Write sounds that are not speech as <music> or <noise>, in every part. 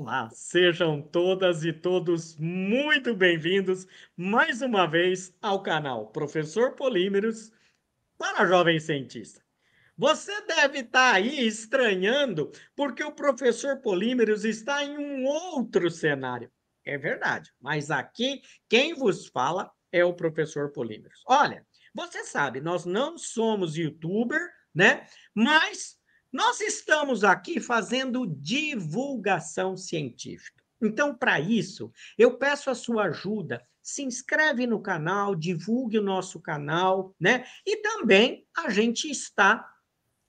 Olá, sejam todas e todos muito bem-vindos mais uma vez ao canal Professor Polímeros para Jovem Cientista. Você deve estar aí estranhando porque o professor Polímeros está em um outro cenário. É verdade, mas aqui quem vos fala é o professor Polímeros. Olha, você sabe, nós não somos youtuber, né? Mas nós estamos aqui fazendo divulgação científica. Então, para isso, eu peço a sua ajuda. Se inscreve no canal, divulgue o nosso canal, né? E também a gente está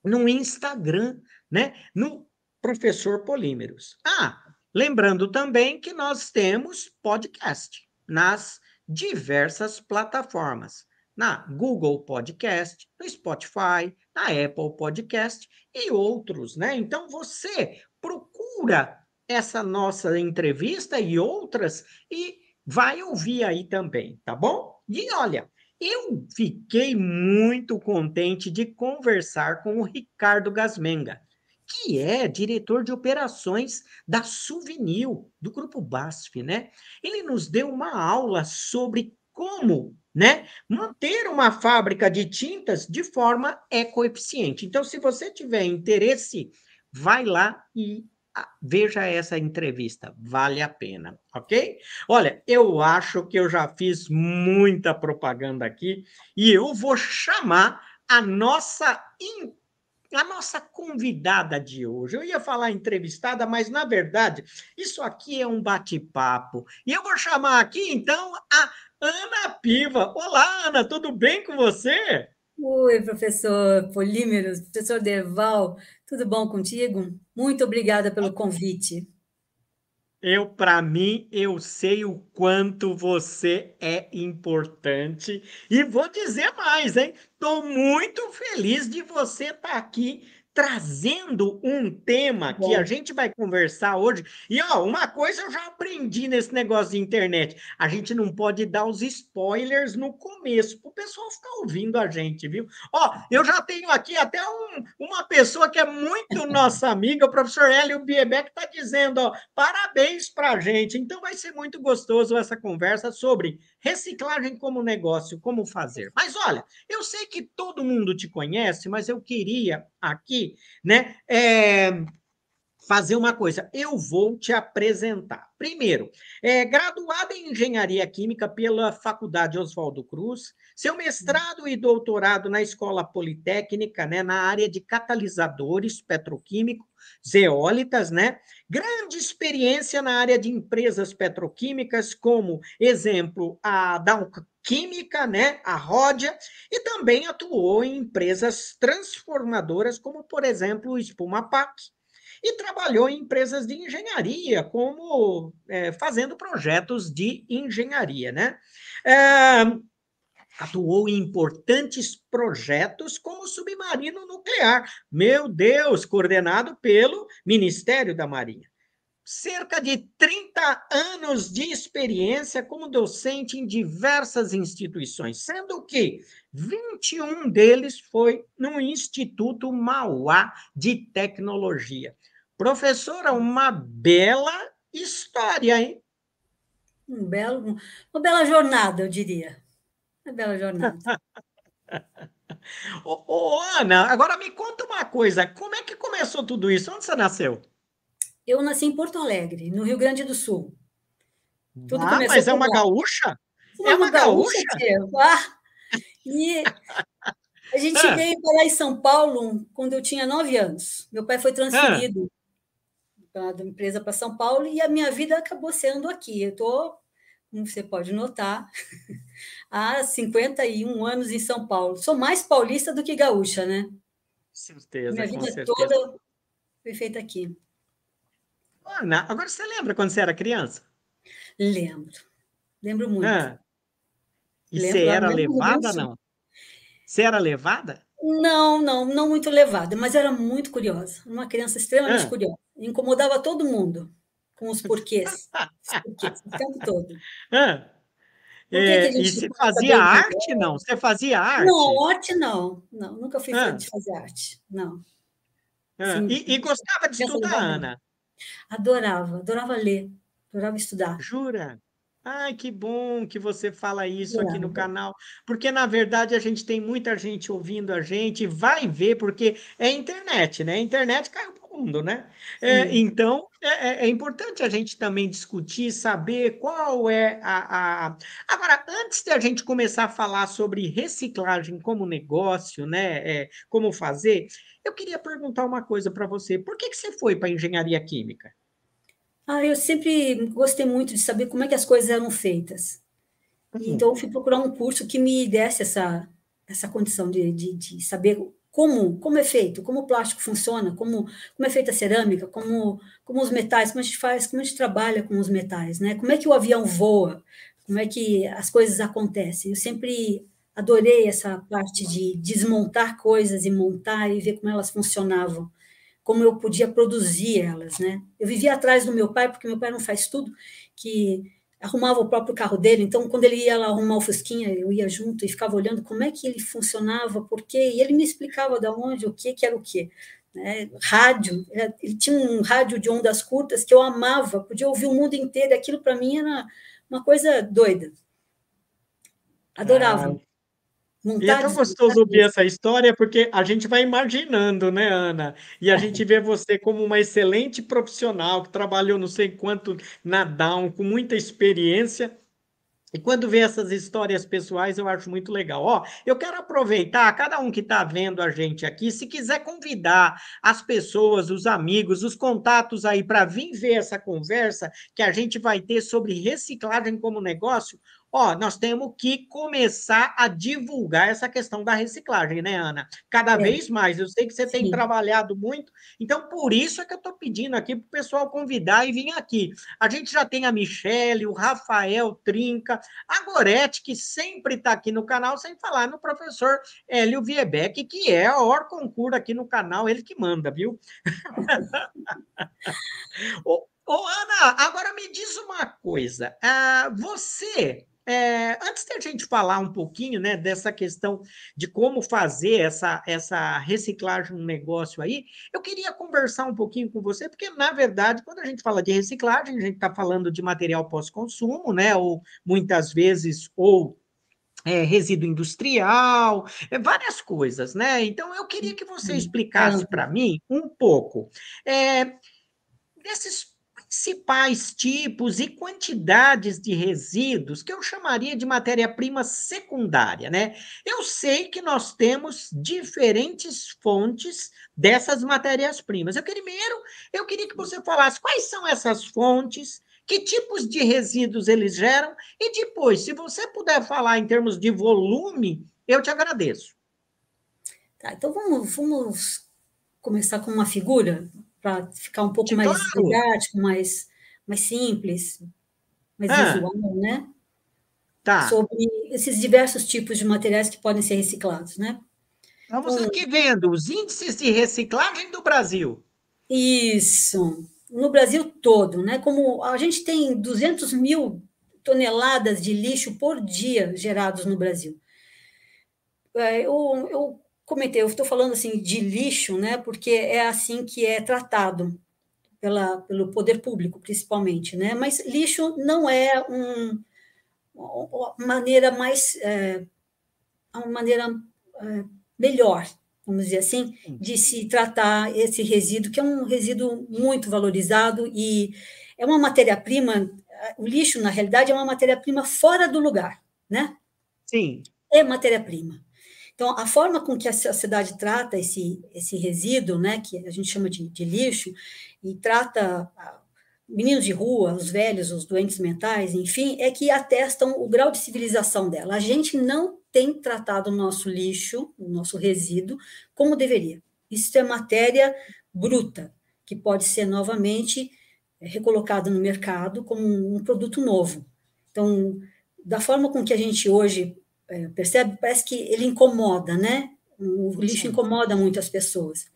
no Instagram, né? No Professor Polímeros. Ah, lembrando também que nós temos podcast nas diversas plataformas na Google Podcast, no Spotify, na Apple Podcast e outros, né? Então você procura essa nossa entrevista e outras e vai ouvir aí também, tá bom? E olha, eu fiquei muito contente de conversar com o Ricardo Gasmenga, que é diretor de operações da Souvenil, do grupo BASF, né? Ele nos deu uma aula sobre como né? Manter uma fábrica de tintas de forma ecoeficiente. Então, se você tiver interesse, vai lá e ah, veja essa entrevista, vale a pena, ok? Olha, eu acho que eu já fiz muita propaganda aqui e eu vou chamar a nossa a nossa convidada de hoje. Eu ia falar entrevistada, mas na verdade, isso aqui é um bate-papo. E eu vou chamar aqui então a Ana Piva. Olá, Ana, tudo bem com você? Oi, professor Polímeros, professor Derval, tudo bom contigo? Muito obrigada pelo convite. Eu, para mim, eu sei o quanto você é importante e vou dizer mais, hein? Estou muito feliz de você estar tá aqui trazendo um tema Bom. que a gente vai conversar hoje. E ó, uma coisa eu já aprendi nesse negócio de internet: a gente não pode dar os spoilers no começo, para o pessoal ficar ouvindo a gente, viu? Ó, eu já tenho aqui até um, uma pessoa que é muito <laughs> nossa amiga, o professor Hélio Biebeck, está dizendo: ó, parabéns para a gente. Então vai ser muito gostoso essa conversa sobre reciclagem como negócio, como fazer. Mas olha, eu sei que todo mundo te conhece, mas eu queria aqui, né? É, fazer uma coisa. Eu vou te apresentar. Primeiro, é graduada em Engenharia Química pela Faculdade Oswaldo Cruz, seu mestrado e doutorado na Escola Politécnica, né, na área de catalisadores petroquímicos, zeólitas, né? Grande experiência na área de empresas petroquímicas, como exemplo a Dow Química, né, a Ródia, e também atuou em empresas transformadoras, como por exemplo o Espuma Pac, e trabalhou em empresas de engenharia, como é, fazendo projetos de engenharia, né? É, atuou em importantes projetos como o submarino nuclear, meu Deus, coordenado pelo Ministério da Marinha. Cerca de 30 anos de experiência como docente em diversas instituições, sendo que 21 deles foi no Instituto Mauá de Tecnologia. Professora, uma bela história, hein? Um belo, uma bela jornada, eu diria. Uma bela jornada. <laughs> ô, ô, Ana, agora me conta uma coisa. Como é que começou tudo isso? Onde você nasceu? Eu nasci em Porto Alegre, no Rio Grande do Sul. Tudo ah, mas é uma lá. gaúcha? é uma gaúcha? gaúcha ah, e a gente ah. veio para lá em São Paulo quando eu tinha nove anos. Meu pai foi transferido da empresa para São Paulo e a minha vida acabou sendo aqui. Eu estou, como você pode notar, <laughs> há 51 anos em São Paulo. Sou mais paulista do que gaúcha, né? Certeza. Minha vida certeza. toda foi feita aqui. Ana, agora você lembra quando você era criança? Lembro. Lembro muito. Ah. E lembro, você era levada, ou não? Você era levada? Não, não, não muito levada, mas era muito curiosa. Uma criança extremamente ah. curiosa. Incomodava todo mundo com os porquês. <laughs> os porquês o tempo todo. Ah. É, e você fazia arte, não? Você fazia arte? Não, arte não. Não, nunca fui ah. de fazer arte. Não. Ah. E, e, gostava de estudar, Ana? Adorava, adorava ler, adorava estudar. Jura? Ai, que bom que você fala isso aqui no canal, porque na verdade a gente tem muita gente ouvindo a gente, vai ver, porque é internet, né? A internet caiu mundo, né? É, então é, é, é, importante a gente também discutir, saber qual é a, a. Agora, antes de a gente começar a falar sobre reciclagem como negócio, né? É, como fazer, eu queria perguntar uma coisa para você: por que, que você foi para engenharia química? Ah, eu sempre gostei muito de saber como é que as coisas eram feitas. Uhum. Então, eu fui procurar um curso que me desse essa, essa condição de, de, de, saber como, como é feito, como o plástico funciona, como, como é feita a cerâmica, como, como os metais, como a gente faz, como a gente trabalha com os metais, né? Como é que o avião voa, como é que as coisas acontecem. Eu sempre adorei essa parte de desmontar coisas e montar e ver como elas funcionavam como eu podia produzir elas, né? Eu vivia atrás do meu pai, porque meu pai não faz tudo, que arrumava o próprio carro dele, então quando ele ia lá arrumar o fusquinha, eu ia junto e ficava olhando como é que ele funcionava, por quê, e ele me explicava de onde, o que, que era o quê. Né? Rádio, é, ele tinha um rádio de ondas curtas que eu amava, podia ouvir o mundo inteiro, aquilo para mim era uma coisa doida. Adorava. Ah, e é tão gostoso ouvir essa história, porque a gente vai imaginando, né, Ana? E a gente vê você como uma excelente profissional que trabalhou não sei quanto na Down, com muita experiência. E quando vê essas histórias pessoais, eu acho muito legal. Ó, eu quero aproveitar, cada um que está vendo a gente aqui, se quiser convidar as pessoas, os amigos, os contatos aí para vir ver essa conversa que a gente vai ter sobre reciclagem como negócio, Ó, nós temos que começar a divulgar essa questão da reciclagem, né, Ana? Cada é. vez mais. Eu sei que você Sim. tem trabalhado muito, então por isso é que eu estou pedindo aqui para o pessoal convidar e vir aqui. A gente já tem a Michele, o Rafael Trinca, a Gorete, que sempre está aqui no canal, sem falar no professor Hélio Viebeck, que é a hora concurso aqui no canal, ele que manda, viu? <laughs> ô, Ana, agora me diz uma coisa. Uh, você é, antes de a gente falar um pouquinho né, dessa questão de como fazer essa, essa reciclagem no negócio aí, eu queria conversar um pouquinho com você, porque, na verdade, quando a gente fala de reciclagem, a gente está falando de material pós-consumo, né? Ou muitas vezes, ou é, resíduo industrial, é, várias coisas, né? Então, eu queria que você explicasse para mim um pouco é, desses principais tipos e quantidades de resíduos que eu chamaria de matéria-prima secundária, né? Eu sei que nós temos diferentes fontes dessas matérias-primas. Eu primeiro, eu queria que você falasse quais são essas fontes, que tipos de resíduos eles geram e depois, se você puder falar em termos de volume, eu te agradeço. Tá, então vamos, vamos começar com uma figura para ficar um pouco mais claro. didático, mais, mais simples, mais ah. visual, né? Tá. Sobre esses diversos tipos de materiais que podem ser reciclados, né? Vamos então, aqui vendo os índices de reciclagem do Brasil. Isso, no Brasil todo, né? Como a gente tem 200 mil toneladas de lixo por dia gerados no Brasil. É, eu, eu comentei, eu estou falando assim de lixo, né, porque é assim que é tratado pela, pelo poder público, principalmente, né, mas lixo não é um, uma maneira mais, é, uma maneira é, melhor, vamos dizer assim, de se tratar esse resíduo, que é um resíduo muito valorizado e é uma matéria-prima, o lixo, na realidade, é uma matéria-prima fora do lugar, né? Sim. É matéria-prima. Então, a forma com que a sociedade trata esse, esse resíduo, né, que a gente chama de, de lixo, e trata meninos de rua, os velhos, os doentes mentais, enfim, é que atestam o grau de civilização dela. A gente não tem tratado o nosso lixo, o nosso resíduo, como deveria. Isso é matéria bruta, que pode ser novamente recolocada no mercado como um produto novo. Então, da forma com que a gente hoje é, percebe? Parece que ele incomoda, né? O lixo incomoda muito as pessoas.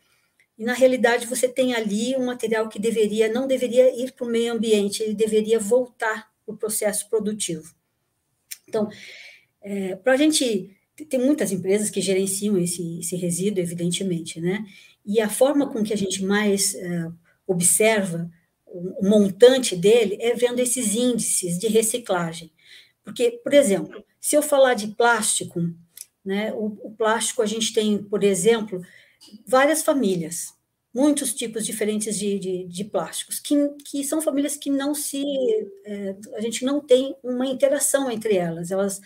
E, na realidade, você tem ali um material que deveria, não deveria ir para o meio ambiente, ele deveria voltar para o processo produtivo. Então, é, para a gente. Tem muitas empresas que gerenciam esse, esse resíduo, evidentemente, né? E a forma com que a gente mais é, observa o montante dele é vendo esses índices de reciclagem. Porque, por exemplo, se eu falar de plástico, né, o, o plástico a gente tem, por exemplo, várias famílias, muitos tipos diferentes de, de, de, plásticos, que, que são famílias que não se. É, a gente não tem uma interação entre elas, elas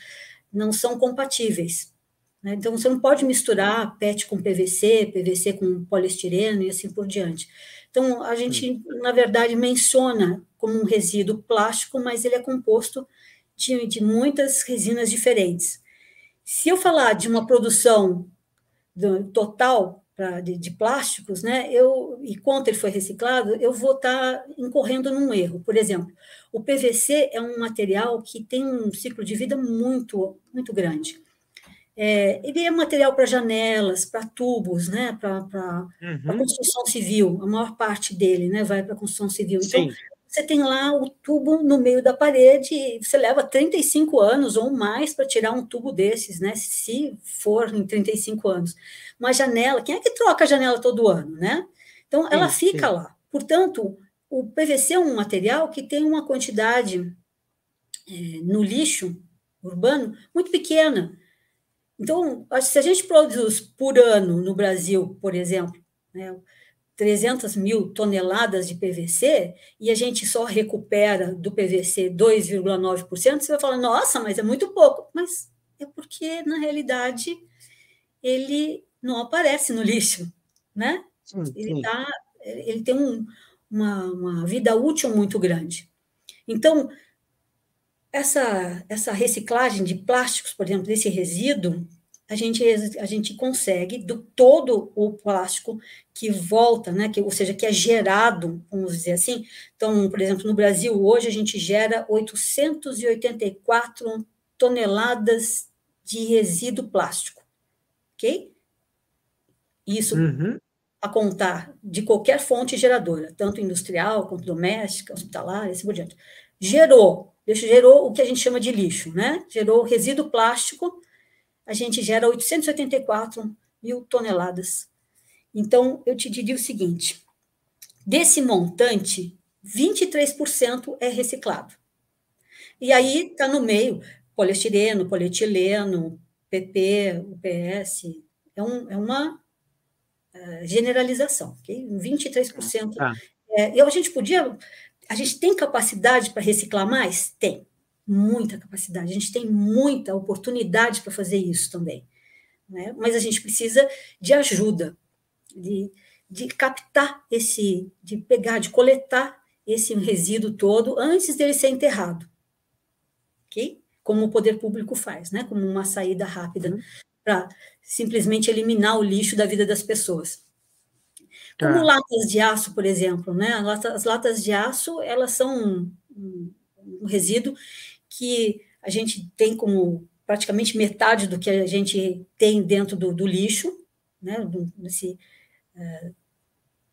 não são compatíveis. Né? Então, você não pode misturar PET com PVC, PVC com poliestireno e assim por diante. Então, a gente, na verdade, menciona como um resíduo plástico, mas ele é composto de, de muitas resinas diferentes. Se eu falar de uma produção do, total pra, de, de, plásticos, né, eu, e quanto ele foi reciclado, eu vou estar tá incorrendo num erro. Por exemplo, o PVC é um material que tem um ciclo de vida muito, muito grande. É, ele é material para janelas, para tubos, né, para uhum. construção civil. A maior parte dele né, vai para a construção civil. Então, Sim. Você tem lá o tubo no meio da parede, e você leva 35 anos ou mais para tirar um tubo desses, né, se for em 35 anos. Uma janela, quem é que troca a janela todo ano? Né? Então, ela sim, fica sim. lá. Portanto, o PVC é um material que tem uma quantidade é, no lixo urbano muito pequena. Então, se a gente produz por ano no Brasil, por exemplo, né, 300 mil toneladas de PVC e a gente só recupera do PVC 2,9%, você vai falar, nossa, mas é muito pouco. Mas é porque, na realidade, ele não aparece no lixo, né? Sim, sim. Ele, tá, ele tem um, uma, uma vida útil muito grande. Então, essa, essa reciclagem de plásticos, por exemplo, desse resíduo, a gente, a gente consegue, do todo o plástico que volta, né, que, ou seja, que é gerado, vamos dizer assim. Então, por exemplo, no Brasil, hoje, a gente gera 884 toneladas de resíduo plástico, ok? Isso uhum. a contar de qualquer fonte geradora, tanto industrial quanto doméstica, hospitalar, e assim por diante. Gerou gerou o que a gente chama de lixo, né? Gerou resíduo plástico, a gente gera 884 mil toneladas. Então, eu te diria o seguinte: desse montante, 23% é reciclado. E aí está no meio poliestireno, polietileno, PP, UPS, é, um, é uma uh, generalização, ok? 23%. Ah. É, e a gente podia a gente tem capacidade para reciclar mais? Tem, muita capacidade. A gente tem muita oportunidade para fazer isso também. Né? Mas a gente precisa de ajuda, de, de captar esse, de pegar, de coletar esse resíduo todo antes dele ser enterrado. Ok? Como o poder público faz, né? Como uma saída rápida uhum. para simplesmente eliminar o lixo da vida das pessoas. Como tá. latas de aço, por exemplo, né? As latas de aço, elas são um resíduo que a gente tem como praticamente metade do que a gente tem dentro do, do lixo, né? Nesse, uh,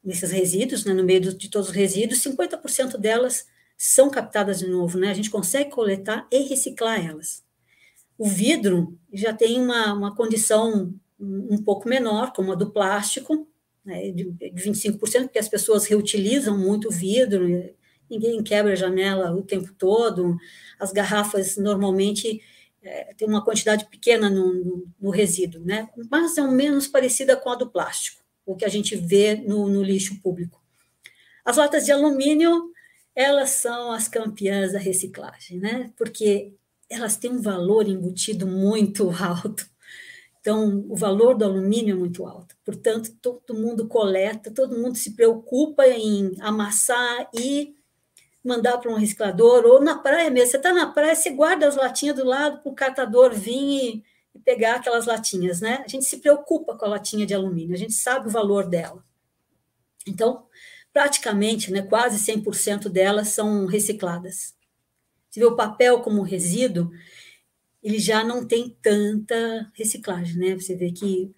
nesses resíduos, né? no meio do, de todos os resíduos, 50% delas são captadas de novo, né? A gente consegue coletar e reciclar elas. O vidro já tem uma, uma condição um, pouco menor, como a do plástico, né, de, de 25%, porque as pessoas reutilizam muito vidro, ninguém quebra a janela o tempo todo, as garrafas normalmente é, tem uma quantidade pequena no, no, no, resíduo, né? mas é um menos parecida com a do plástico, o que a gente vê no, no lixo público. As latas de alumínio, elas são as campeãs da reciclagem, né? porque elas têm um valor embutido muito <laughs> alto. Então, o valor do alumínio é muito alto. Portanto, todo mundo coleta, todo mundo se preocupa em amassar e mandar para um reciclador, ou na praia mesmo. Você está na praia, você guarda as latinhas do lado para o catador vir e, e, pegar aquelas latinhas, né? A gente se preocupa com a latinha de alumínio, a gente sabe o valor dela. Então, praticamente, né, quase 100% delas são recicladas. Se vê o papel como resíduo, ele já não tem tanta reciclagem, né? Você vê que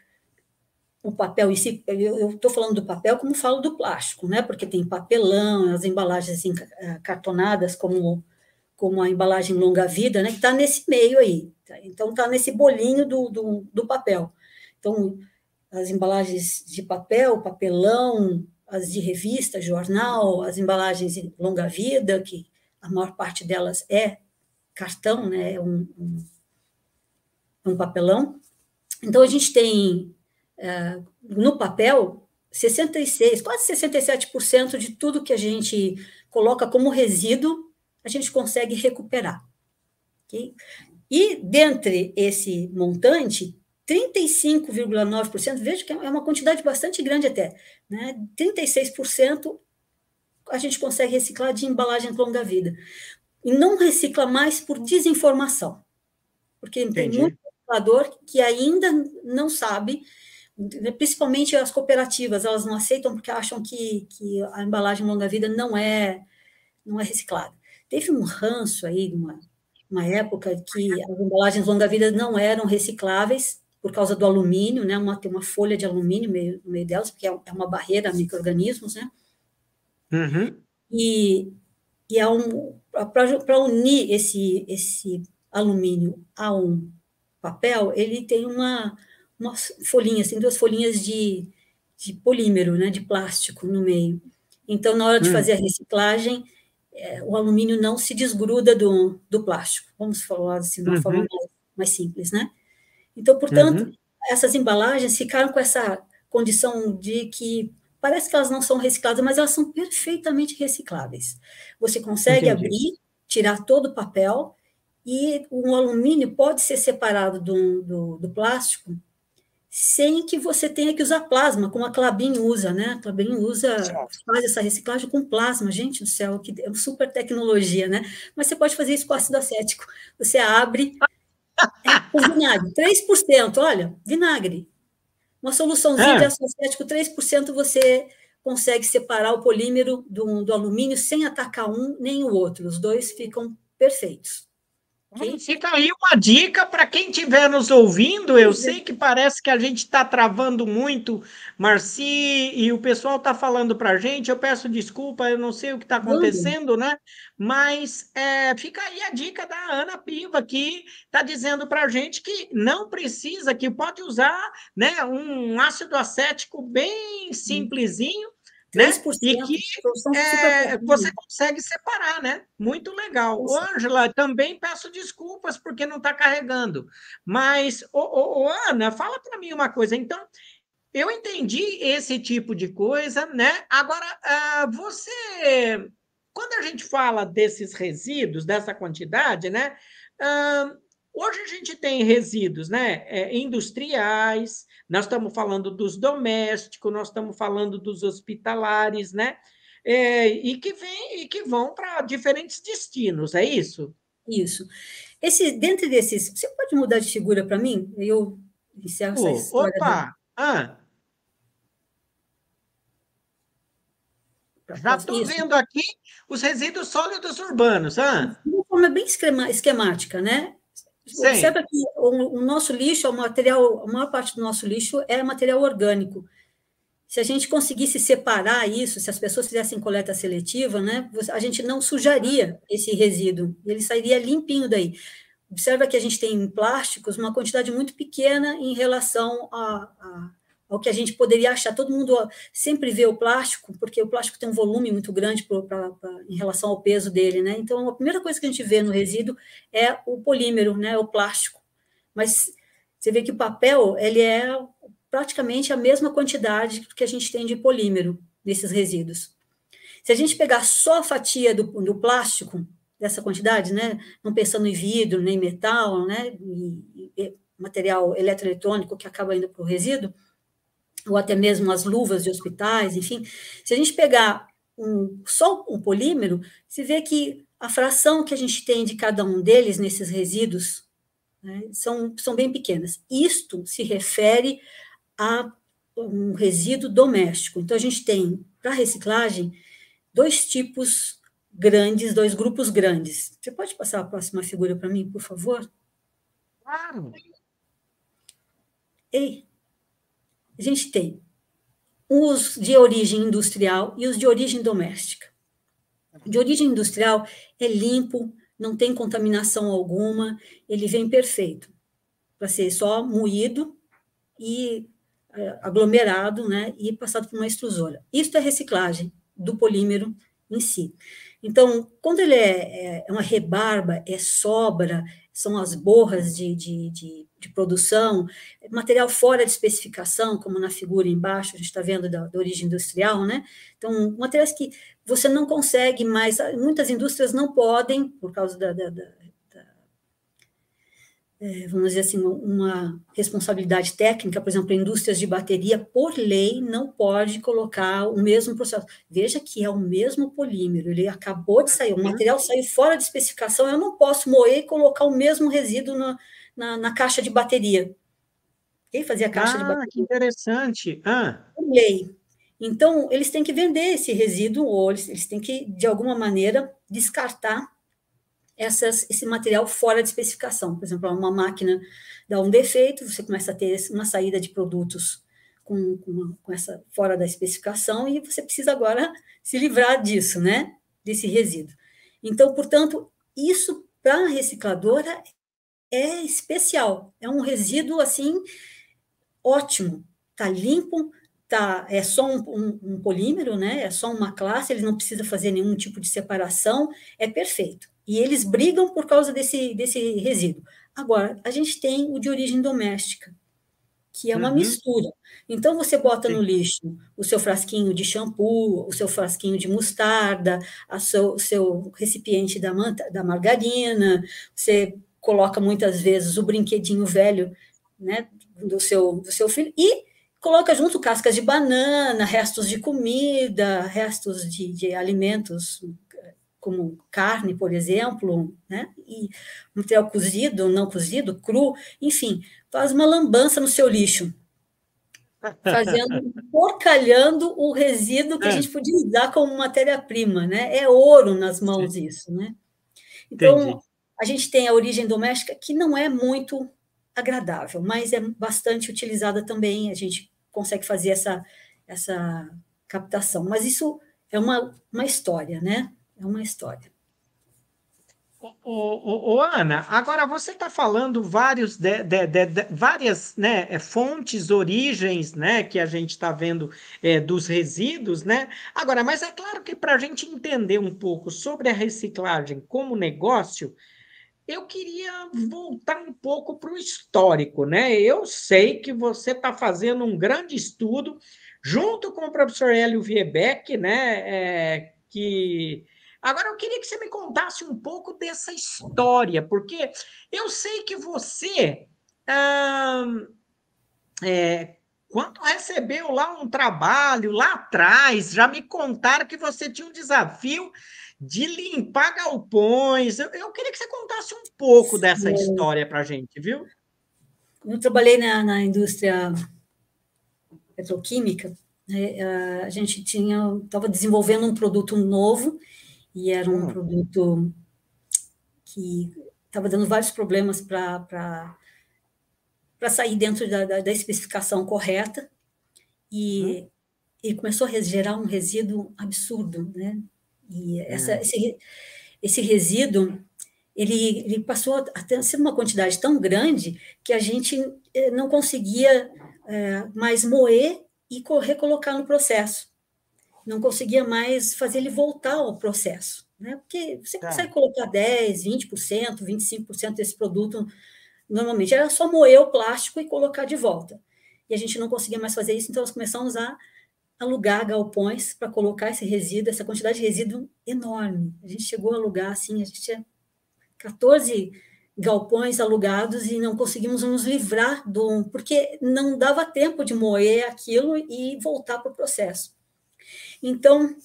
o papel, si, eu estou falando do papel como falo do plástico, né? Porque tem papelão, as embalagens eh, cartonadas, como, como a embalagem longa-vida, né? Que está nesse meio aí. Tá? Então, está nesse bolinho do, do, do, papel. Então, as embalagens de papel, papelão, as de revista, jornal, as embalagens longa-vida, que a maior parte delas é cartão, né, é um, um, um papelão. Então, a gente tem, uh, no papel, 66, quase 67% de tudo que a gente coloca como resíduo, a gente consegue recuperar. Okay? E, dentre esse montante, 35,9%, veja que é uma quantidade bastante grande até, né? 36% a gente consegue reciclar de embalagem longa-vida. E não recicla mais por desinformação, porque Entendi. tem muito reciclador que ainda não sabe, principalmente as cooperativas, elas não aceitam porque acham que, que a embalagem longa-vida não é, não é reciclada. Teve um ranço aí, uma, uma época que as embalagens longa-vida não eram recicláveis, por causa do alumínio, né? Uma, tem uma folha de alumínio no meio, no meio delas, porque é, é uma barreira a micro-organismos, né? Uhum. E, e é um, para unir esse, esse alumínio a um papel, ele tem uma, uma folhinha, assim, duas folhinhas de, de polímero, né? De plástico no meio. Então, na hora de hum. fazer a reciclagem, é, o alumínio não se desgruda do, do plástico. Vamos falar assim, de uma uhum. forma mais, mais simples, né? Então, portanto, uhum. essas embalagens ficaram com essa condição de que parece que elas não são recicladas, mas elas são perfeitamente recicláveis. Você consegue Entendi. abrir, tirar todo o papel, e o alumínio pode ser separado do, do, do, plástico sem que você tenha que usar plasma, como a Clabin usa, né? A Clabin usa, faz essa reciclagem com plasma, gente do céu, que é super tecnologia, né? Mas você pode fazer isso com ácido acético. Você abre, é, com vinagre, 3%, olha, vinagre. Uma soluçãozinha é. de ácido acético, 3% você consegue separar o polímero do, do alumínio sem atacar um nem o outro. Os dois ficam perfeitos. Fica aí uma dica para quem estiver nos ouvindo. Eu sei que parece que a gente está travando muito, Marci, e o pessoal está falando para a gente. Eu peço desculpa, eu não sei o que está acontecendo, né? Mas é, fica aí a dica da Ana Piva, que está dizendo para a gente que não precisa, que pode usar né, um ácido acético bem simplesinho né? E que é, você consegue separar, né? Muito legal. Ô, Ângela, também peço desculpas porque não está carregando. Mas, ô, ô, ô Ana, fala para mim uma coisa. Então, eu entendi esse tipo de coisa, né? Agora, uh, você, quando a gente fala desses resíduos, dessa quantidade, né? Uh, hoje a gente tem resíduos, né? É, industriais, nós estamos falando dos domésticos, nós estamos falando dos hospitalares, né? É, e que vem e que vão para diferentes destinos, é isso? Isso. Esse, dentro desses, você pode mudar de figura para mim? Eu encerro oh, essa história. Opa! Ah. Já estou vendo aqui os resíduos sólidos urbanos. Ah. De uma forma bem esquemática, né? Observa que o, o, nosso lixo, o material, a maior parte do nosso lixo é material orgânico. Se a gente conseguisse separar isso, se as pessoas fizessem coleta seletiva, né, a gente não sujaria esse resíduo, ele sairia limpinho daí. Observa que a gente tem em plásticos uma quantidade muito pequena em relação a ao que a gente poderia achar. Todo mundo sempre vê o plástico, porque o plástico tem um volume muito grande pra, pra, pra, em relação ao peso dele, né? Então, a primeira coisa que a gente vê no resíduo é o polímero, né? O plástico. Mas você vê que o papel, ele é praticamente a mesma quantidade que a gente tem de polímero nesses resíduos. Se a gente pegar só a fatia do, do plástico, dessa quantidade, né? Não pensando em vidro, nem metal, né? E, e material eletroeletrônico que acaba indo para o resíduo, ou até mesmo as luvas de hospitais, enfim, se a gente pegar um, só um polímero, se vê que a fração que a gente tem de cada um deles nesses resíduos né, são, são bem pequenas. Isto se refere a um resíduo doméstico. Então, a gente tem, para reciclagem, dois tipos grandes, dois grupos grandes. Você pode passar a próxima figura para mim, por favor? Claro. Ei, a gente tem os de origem industrial e os de origem doméstica. De origem industrial é limpo, não tem contaminação alguma, ele vem perfeito, para ser só moído e é, aglomerado né, e passado por uma extrusora. Isso é reciclagem do polímero em si. Então, quando ele é, é uma rebarba, é sobra, são as borras de, de, de, de, produção, material fora de especificação, como na figura embaixo, a gente está vendo da, da, origem industrial, né? Então, materiais que você não consegue mais, muitas indústrias não podem, por causa da, da, da vamos dizer assim, uma responsabilidade técnica, por exemplo, indústrias de bateria, por lei, não pode colocar o mesmo processo. Veja que é o mesmo polímero, ele acabou de sair, o material saiu fora de especificação, eu não posso moer e colocar o mesmo resíduo na, na, na caixa de bateria. Quem fazia caixa ah, de bateria? que interessante. Ah. Por lei. Então, eles têm que vender esse resíduo, ou eles, eles têm que, de alguma maneira, descartar essas, esse material fora de especificação. Por exemplo, uma máquina dá um defeito, você começa a ter uma saída de produtos com, com, com essa fora da especificação e você precisa agora se livrar disso, né? Desse resíduo. Então, portanto, isso para a recicladora é especial. É um resíduo assim ótimo. Tá limpo, tá, é só um, um, um, polímero, né? É só uma classe, ele não precisa fazer nenhum tipo de separação, é perfeito. E eles brigam por causa desse, desse resíduo. Agora, a gente tem o de origem doméstica, que é uma uhum. mistura. Então, você bota Sim. no lixo o seu frasquinho de shampoo, o seu frasquinho de mostarda, o seu, seu recipiente da, manta, da margarina, você coloca muitas vezes o brinquedinho velho né, do, seu, do seu filho e coloca junto cascas de banana, restos de comida, restos de, de alimentos como carne, por exemplo, né? E material cozido, não cozido, cru, enfim, faz uma lambança no seu lixo, fazendo, <laughs> porcalhando o resíduo que é. a gente podia usar como matéria-prima, né? É ouro nas mãos Sim. isso, né? Então, Entendi. a gente tem a origem doméstica que não é muito agradável, mas é bastante utilizada também, a gente consegue fazer essa, essa captação. Mas isso é uma, uma história, né? É uma história. Ô, Ana, agora você está falando vários de, de, de, várias né, é, fontes, origens, né, que a gente está vendo é, dos resíduos, né? Agora, mas é claro que para a gente entender um pouco sobre a reciclagem como negócio, eu queria voltar um pouco para o histórico, né? Eu sei que você está fazendo um grande estudo junto com o professor Hélio Viebeck, né? É, que Agora eu queria que você me contasse um pouco dessa história, porque eu sei que você, é, quando recebeu lá um trabalho lá atrás, já me contaram que você tinha um desafio de limpar galpões. Eu, eu queria que você contasse um pouco dessa história para a gente, viu? Eu trabalhei na, na indústria petroquímica, né, a gente tinha estava desenvolvendo um produto novo e era um hum. produto que estava dando vários problemas para sair dentro da, da, da, especificação correta, e hum. ele começou a gerar um resíduo absurdo, né? E essa, hum. esse, esse resíduo, ele, ele passou a ter uma quantidade tão grande que a gente eh, não conseguia é, mais moer e recolocar no processo não conseguia mais fazer ele voltar ao processo, né? Porque você tá. consegue colocar 10, 20%, 25% desse produto normalmente. Era só moer o plástico e colocar de volta. E a gente não conseguia mais fazer isso, então nós começamos a alugar galpões para colocar esse resíduo, essa quantidade de resíduo enorme. A gente chegou a alugar, assim, a gente tinha 14 galpões alugados e não conseguimos nos livrar do... porque não dava tempo de moer aquilo e voltar para o processo. Então,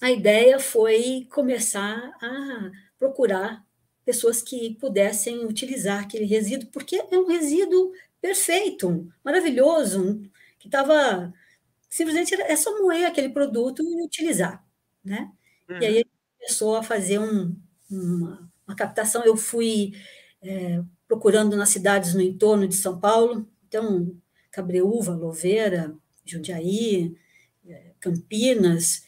a ideia foi começar a procurar pessoas que pudessem utilizar aquele resíduo, porque é um resíduo perfeito, maravilhoso, que estava simplesmente é só moer aquele produto e utilizar, né? Uhum. E aí uhum. começou a fazer um, uma, uma, captação. Eu fui é, procurando nas cidades no entorno de São Paulo, então Cabreúva, Louveira, Jundiaí, Campinas,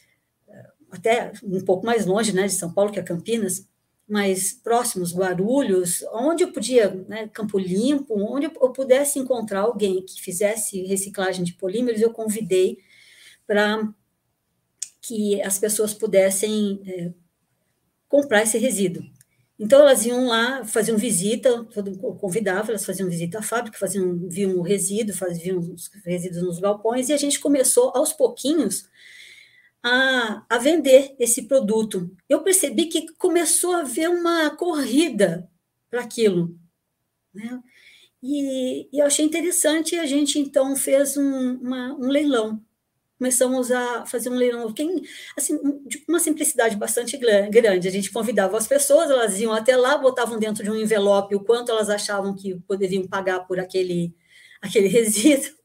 até um pouco mais longe né, de São Paulo, que é Campinas, mais próximos, Guarulhos, onde eu podia, né, Campo Limpo, onde eu pudesse encontrar alguém que fizesse reciclagem de polímeros, eu convidei para que as pessoas pudessem é, comprar esse resíduo. Então, elas iam lá, faziam visita, eu convidava, elas faziam visita à fábrica, faziam, viam o resíduo, faziam os resíduos nos galpões, e a gente começou, aos pouquinhos, a, a vender esse produto. Eu percebi que começou a haver uma corrida para aquilo. Né? E, e, eu achei interessante, a gente então fez um, uma, um leilão. Começamos a fazer um leilão, quem, assim, de uma simplicidade bastante grande. A gente convidava as pessoas, elas iam até lá, botavam dentro de um envelope o quanto elas achavam que poderiam pagar por aquele, aquele <laughs> resíduo,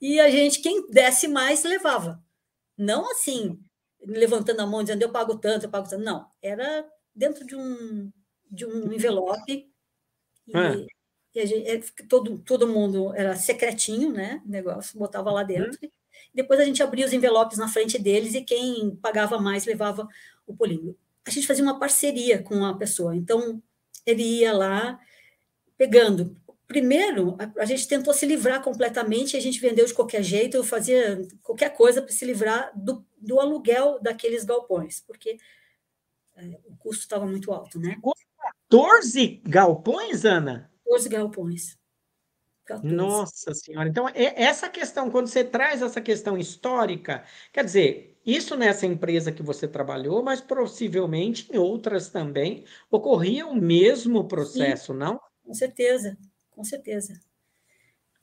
e a gente, quem desse mais, levava. Não assim, levantando a mão dizendo eu pago tanto, eu pago tanto. Não, era dentro de um, de um envelope. E, é. e gente, é, todo, todo mundo era secretinho, né? Negócio, botava lá dentro. Uhum. Depois a gente abria os envelopes na frente deles e quem pagava mais levava o polímero. A gente fazia uma parceria com a pessoa. Então, ele ia lá pegando Primeiro, a, a, gente tentou se livrar completamente, a gente vendeu de qualquer jeito, eu fazia qualquer coisa para se livrar do, do, aluguel daqueles galpões, porque é, o custo estava muito alto, né? 14 galpões, Ana? 14 galpões. 14. Nossa Senhora! Então, essa questão, quando você traz essa questão histórica, quer dizer, isso nessa empresa que você trabalhou, mas possivelmente em outras também ocorria o mesmo processo, Sim, não? Com certeza com certeza.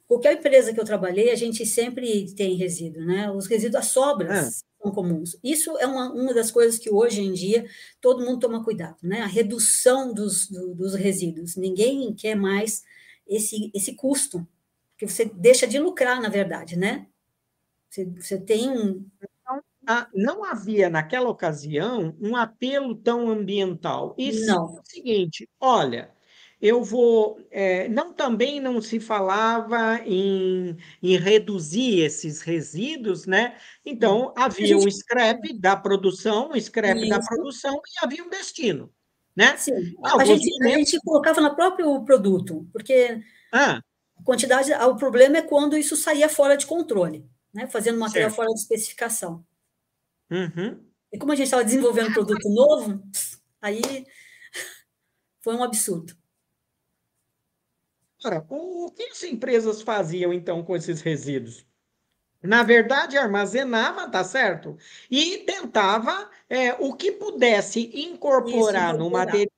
Qualquer empresa que eu trabalhei, a gente sempre tem resíduo, né? Os resíduos, as sobras é. são comuns. Isso é uma, uma das coisas que hoje em dia todo mundo toma cuidado, né? A redução dos, do, dos resíduos. Ninguém quer mais esse, esse custo, porque você deixa de lucrar, na verdade, né? Você, você tem um. Então, não havia naquela ocasião um apelo tão ambiental. E não. é o seguinte: olha, eu vou. É, não também não se falava em, em reduzir esses resíduos, né? Então, havia um scrap da produção, um scrap Isso. da produção e havia um destino. Né? Sim, a gente, a gente, colocava no próprio produto, porque ah. a quantidade, o problema é quando isso saía fora de controle, né? fazendo material certo. fora de especificação. Uhum. E como a gente estava desenvolvendo um produto novo, aí <laughs> foi um absurdo. Ora, o que as empresas faziam então com esses resíduos? Na verdade, armazenava, tá certo? E tentava é, o que pudesse incorporar isso, no material,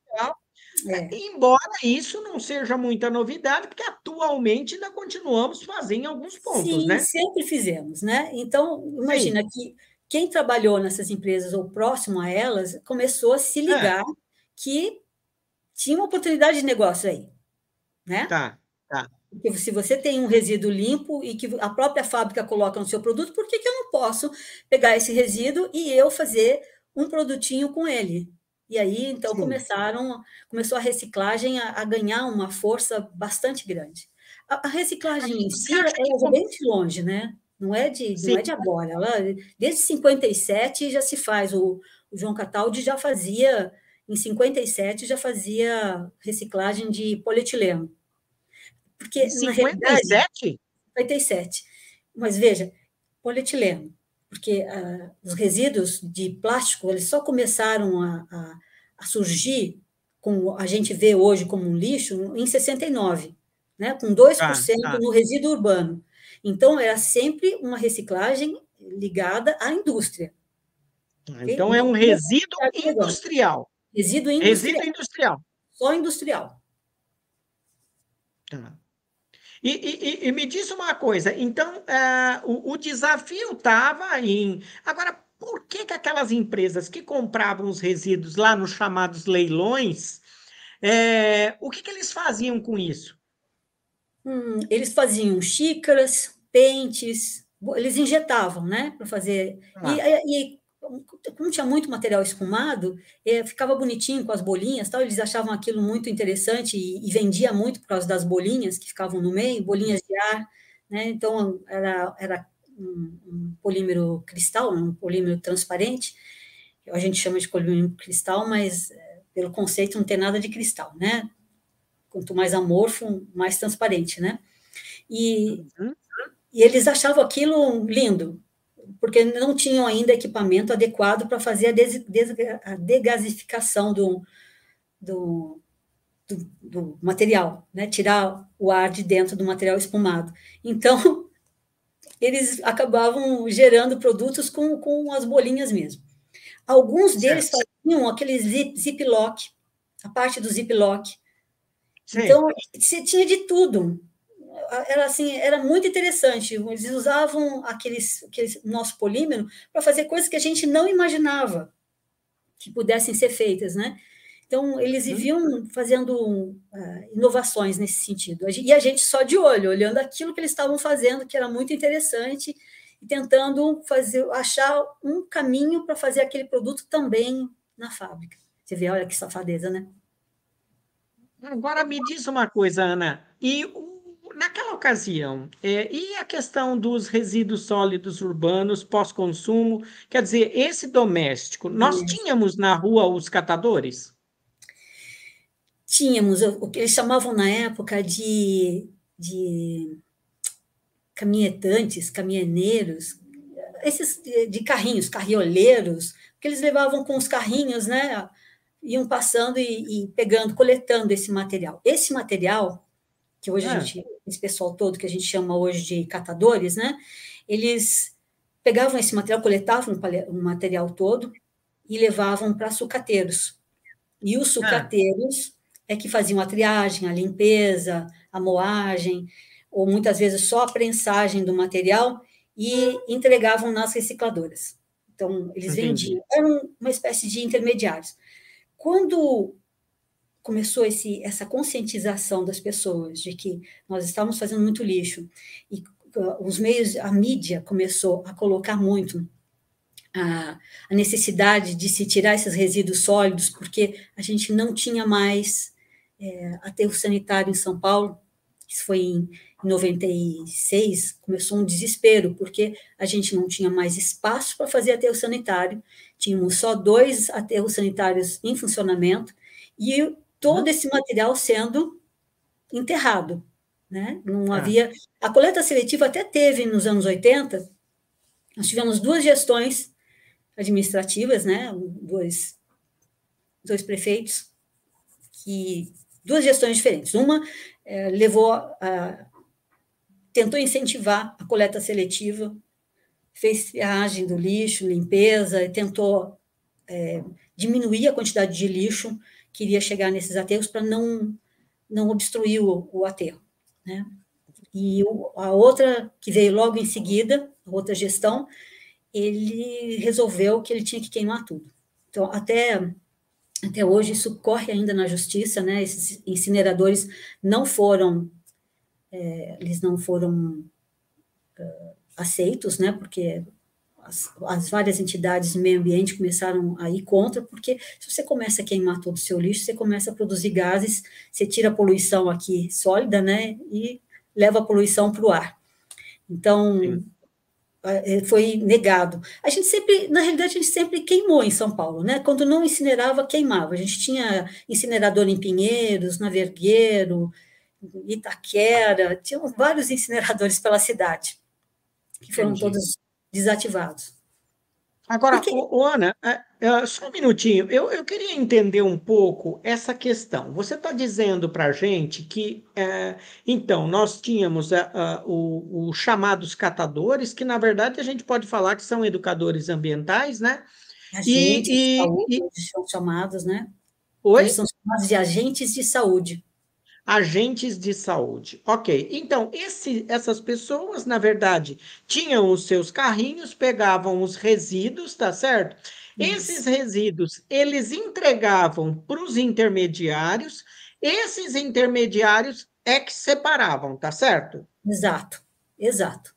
é. embora isso não seja muita novidade, porque atualmente ainda continuamos fazendo em alguns pontos, Sim, né? sempre fizemos, né? Então, imagina Sim. que quem trabalhou nessas empresas ou próximo a elas começou a se ligar é. que tinha uma oportunidade de negócio aí né? Tá, tá. Porque se você tem um resíduo limpo e que a própria fábrica coloca no seu produto, por que, que eu não posso pegar esse resíduo e eu fazer um produtinho com ele? E aí, então, Sim. começaram, começou a reciclagem a, a, ganhar uma força bastante grande. A, a reciclagem em si, é bem de longe, né? Não é de, não é de agora. Ela, desde 57 já se faz. O, o João Cataldi já fazia em 57 já fazia reciclagem de polietileno. Porque, 57? 57. Mas veja, polietileno, porque uh, os resíduos de plástico eles só começaram a, a, a, surgir, como a gente vê hoje como um lixo, em 69, né, com 2% ah, ah. no resíduo urbano. Então, era sempre uma reciclagem ligada à indústria. Então, okay? é um resíduo industrial. Resíduo industrial. Resíduo industrial. Só industrial. Tá. E, e, e, me diz uma coisa, então é, o, o, desafio estava em. Agora, por que, que aquelas empresas que compravam os resíduos lá nos chamados leilões, é, o que, que eles faziam com isso? Hum, eles faziam xícaras, pentes, eles injetavam, né, para fazer. Ah. E, e, como tinha muito material esfumado, é, ficava bonitinho com as bolinhas, tal, eles achavam aquilo muito interessante e, e, vendia muito por causa das bolinhas que ficavam no meio, bolinhas de ar, né? Então era, era um, um polímero cristal, um polímero transparente, a gente chama de polímero cristal, mas é, pelo conceito não ter nada de cristal, né? Quanto mais amorfo, mais transparente, né? E, uhum. e eles achavam aquilo lindo, porque não tinham ainda equipamento adequado para fazer a, des, des, a degasificação do, do, do, do, material, né? tirar o ar de dentro do material espumado. Então, <laughs> eles acabavam gerando produtos com, com as bolinhas mesmo. Alguns deles certo. faziam aquele zip, ziplock, a parte do ziplock. Então, você tinha de tudo. Era assim, era muito interessante. Eles usavam aqueles, aqueles nosso polímero para fazer coisas que a gente não imaginava que pudessem ser feitas, né? Então, eles uhum. viviam fazendo uh, inovações nesse sentido. E a gente só de olho, olhando aquilo que eles estavam fazendo, que era muito interessante, e tentando fazer, achar um caminho para fazer aquele produto também na fábrica. Você vê, olha que safadeza, né? Agora me diz uma coisa, Ana, e naquela ocasião, é, e a questão dos resíduos sólidos urbanos pós-consumo? Quer dizer, esse doméstico, nós é. tínhamos na rua os catadores? Tínhamos o que eles chamavam na época de, de caminhetantes, caminhoneiros, esses de carrinhos, carrioleiros, que eles levavam com os carrinhos, né? Iam passando e, e pegando, coletando esse material. Esse material, que hoje é. a gente, esse pessoal todo que a gente chama hoje de catadores, né? Eles pegavam esse material, coletavam o material todo e levavam para sucateiros. E os é. sucateiros é que faziam a triagem, a limpeza, a moagem, ou muitas vezes só a prensagem do material e entregavam nas recicladoras. Então, eles Entendi. vendiam, eram uma espécie de intermediários. Quando começou esse, essa conscientização das pessoas de que nós estávamos fazendo muito lixo. E uh, os meios, a mídia começou a colocar muito a, a necessidade de se tirar esses resíduos sólidos, porque a gente não tinha mais é, aterro sanitário em São Paulo, isso foi em 96, começou um desespero, porque a gente não tinha mais espaço para fazer aterro sanitário, tínhamos só dois aterros sanitários em funcionamento, e todo esse material sendo enterrado. Né? Não ah. havia. A coleta seletiva até teve nos anos 80, nós tivemos duas gestões administrativas, né? dois, dois prefeitos, que duas gestões diferentes. Uma é, levou a, tentou incentivar a coleta seletiva, fez triagem do lixo, limpeza, e tentou é, diminuir a quantidade de lixo que iria chegar nesses aterros para não, não obstruir o, o aterro. Né? E o, a outra, que veio logo em seguida, outra gestão, ele resolveu que ele tinha que queimar tudo. Então, até até hoje isso corre ainda na justiça, né? Esses incineradores não foram, é, eles não foram uh, aceitos, né? Porque as, as, várias entidades de meio ambiente começaram a ir contra, porque se você começa a queimar todo o seu lixo, você começa a produzir gases, você tira a poluição aqui sólida, né? E leva a poluição para o ar. Então, Sim. É, foi negado. A gente sempre, na realidade, a gente sempre queimou em São Paulo, né? Quando não incinerava, queimava. A gente tinha incinerador em Pinheiros, na Vergueiro, Itaquera, tinha vários incineradores pela cidade, que foram Entendi. todos desativados. Agora, Porque... Ana, é, é, só um minutinho, eu, eu queria entender um pouco essa questão. Você está dizendo para a gente que, é, então, nós tínhamos os chamados catadores, que na verdade a gente pode falar que são educadores ambientais, né? Agentes e, de saúde, e... são chamados, né? Oi? Eles são chamados de agentes de saúde agentes de saúde. Ok, então esse, essas pessoas, na verdade, tinham os seus carrinhos, pegavam os resíduos, tá certo? Isso. Esses resíduos eles entregavam para os intermediários, esses intermediários é que separavam, tá certo? Exato, exato.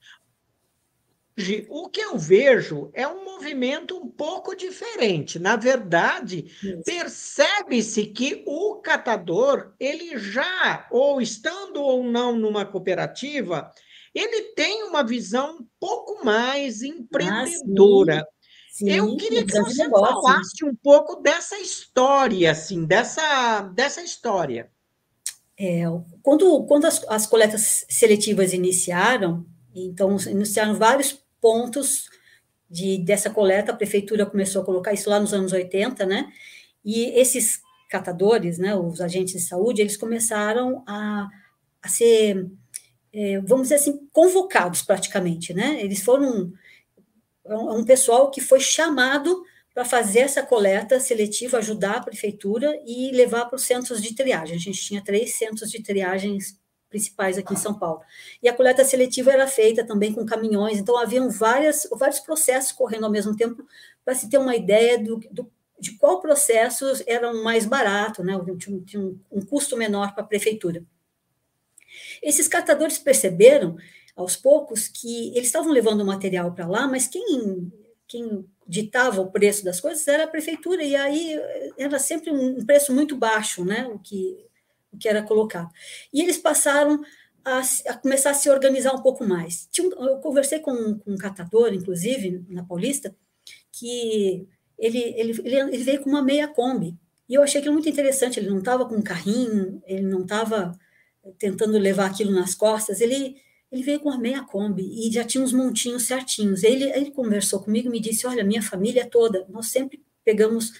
O que eu vejo é um movimento um pouco diferente. Na verdade, percebe-se que o catador, ele já, ou estando ou não numa cooperativa, ele tem uma visão um pouco mais empreendedora. Ah, Sim, eu queria que você negócio. falasse um pouco dessa história, assim, dessa, dessa história. É, quando quando as, as coletas seletivas iniciaram, então iniciaram vários pontos de, dessa coleta, a prefeitura começou a colocar isso lá nos anos 80, né? E esses catadores, né, os agentes de saúde, eles começaram a, a ser, é, vamos dizer assim, convocados praticamente, né? Eles foram é um pessoal que foi chamado para fazer essa coleta seletiva, ajudar a prefeitura e levar para os centros de triagem. A gente tinha três centros de triagens principais aqui em São Paulo. E a coleta seletiva era feita também com caminhões, então haviam várias, vários processos correndo ao mesmo tempo, para se ter uma ideia do, do, de qual processo era mais barato, né? tinha, tinha um, um custo menor para a prefeitura. Esses catadores perceberam, aos poucos, que eles estavam levando o material para lá, mas quem, quem ditava o preço das coisas era a prefeitura, e aí era sempre um preço muito baixo, né? o que o que era colocado. E eles passaram a, a começar a se organizar um pouco mais. Eu conversei com, com, um catador, inclusive, na Paulista, que ele, ele, ele, veio com uma meia Kombi. E eu achei aquilo muito interessante. Ele não estava com um carrinho, ele não estava tentando levar aquilo nas costas, ele, ele veio com uma meia Kombi e já tinha uns montinhos certinhos. Ele, ele conversou comigo e me disse: Olha, minha família toda, nós sempre pegamos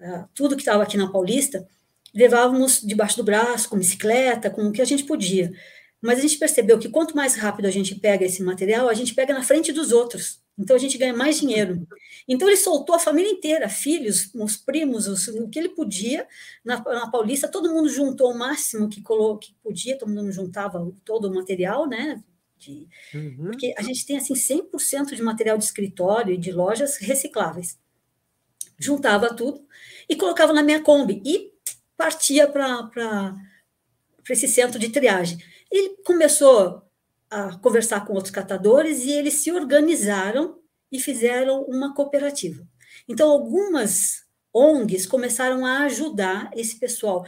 uh, tudo que estava aqui na Paulista levávamos debaixo do braço, com bicicleta, com o que a gente podia. Mas a gente percebeu que quanto mais rápido a gente pega esse material, a gente pega na frente dos outros. Então a gente ganha mais dinheiro. Então ele soltou a família inteira, filhos, os primos, os, o que ele podia. Na, na, Paulista, todo mundo juntou o máximo que, colo, que podia, todo mundo juntava todo o material, né? De, uhum. Porque a gente tem assim 100% de material de escritório e de lojas recicláveis. Juntava tudo e colocava na minha Kombi. E partia para esse centro de triagem. Ele começou a conversar com outros catadores e eles se organizaram e fizeram uma cooperativa. Então, algumas ONGs começaram a ajudar esse pessoal.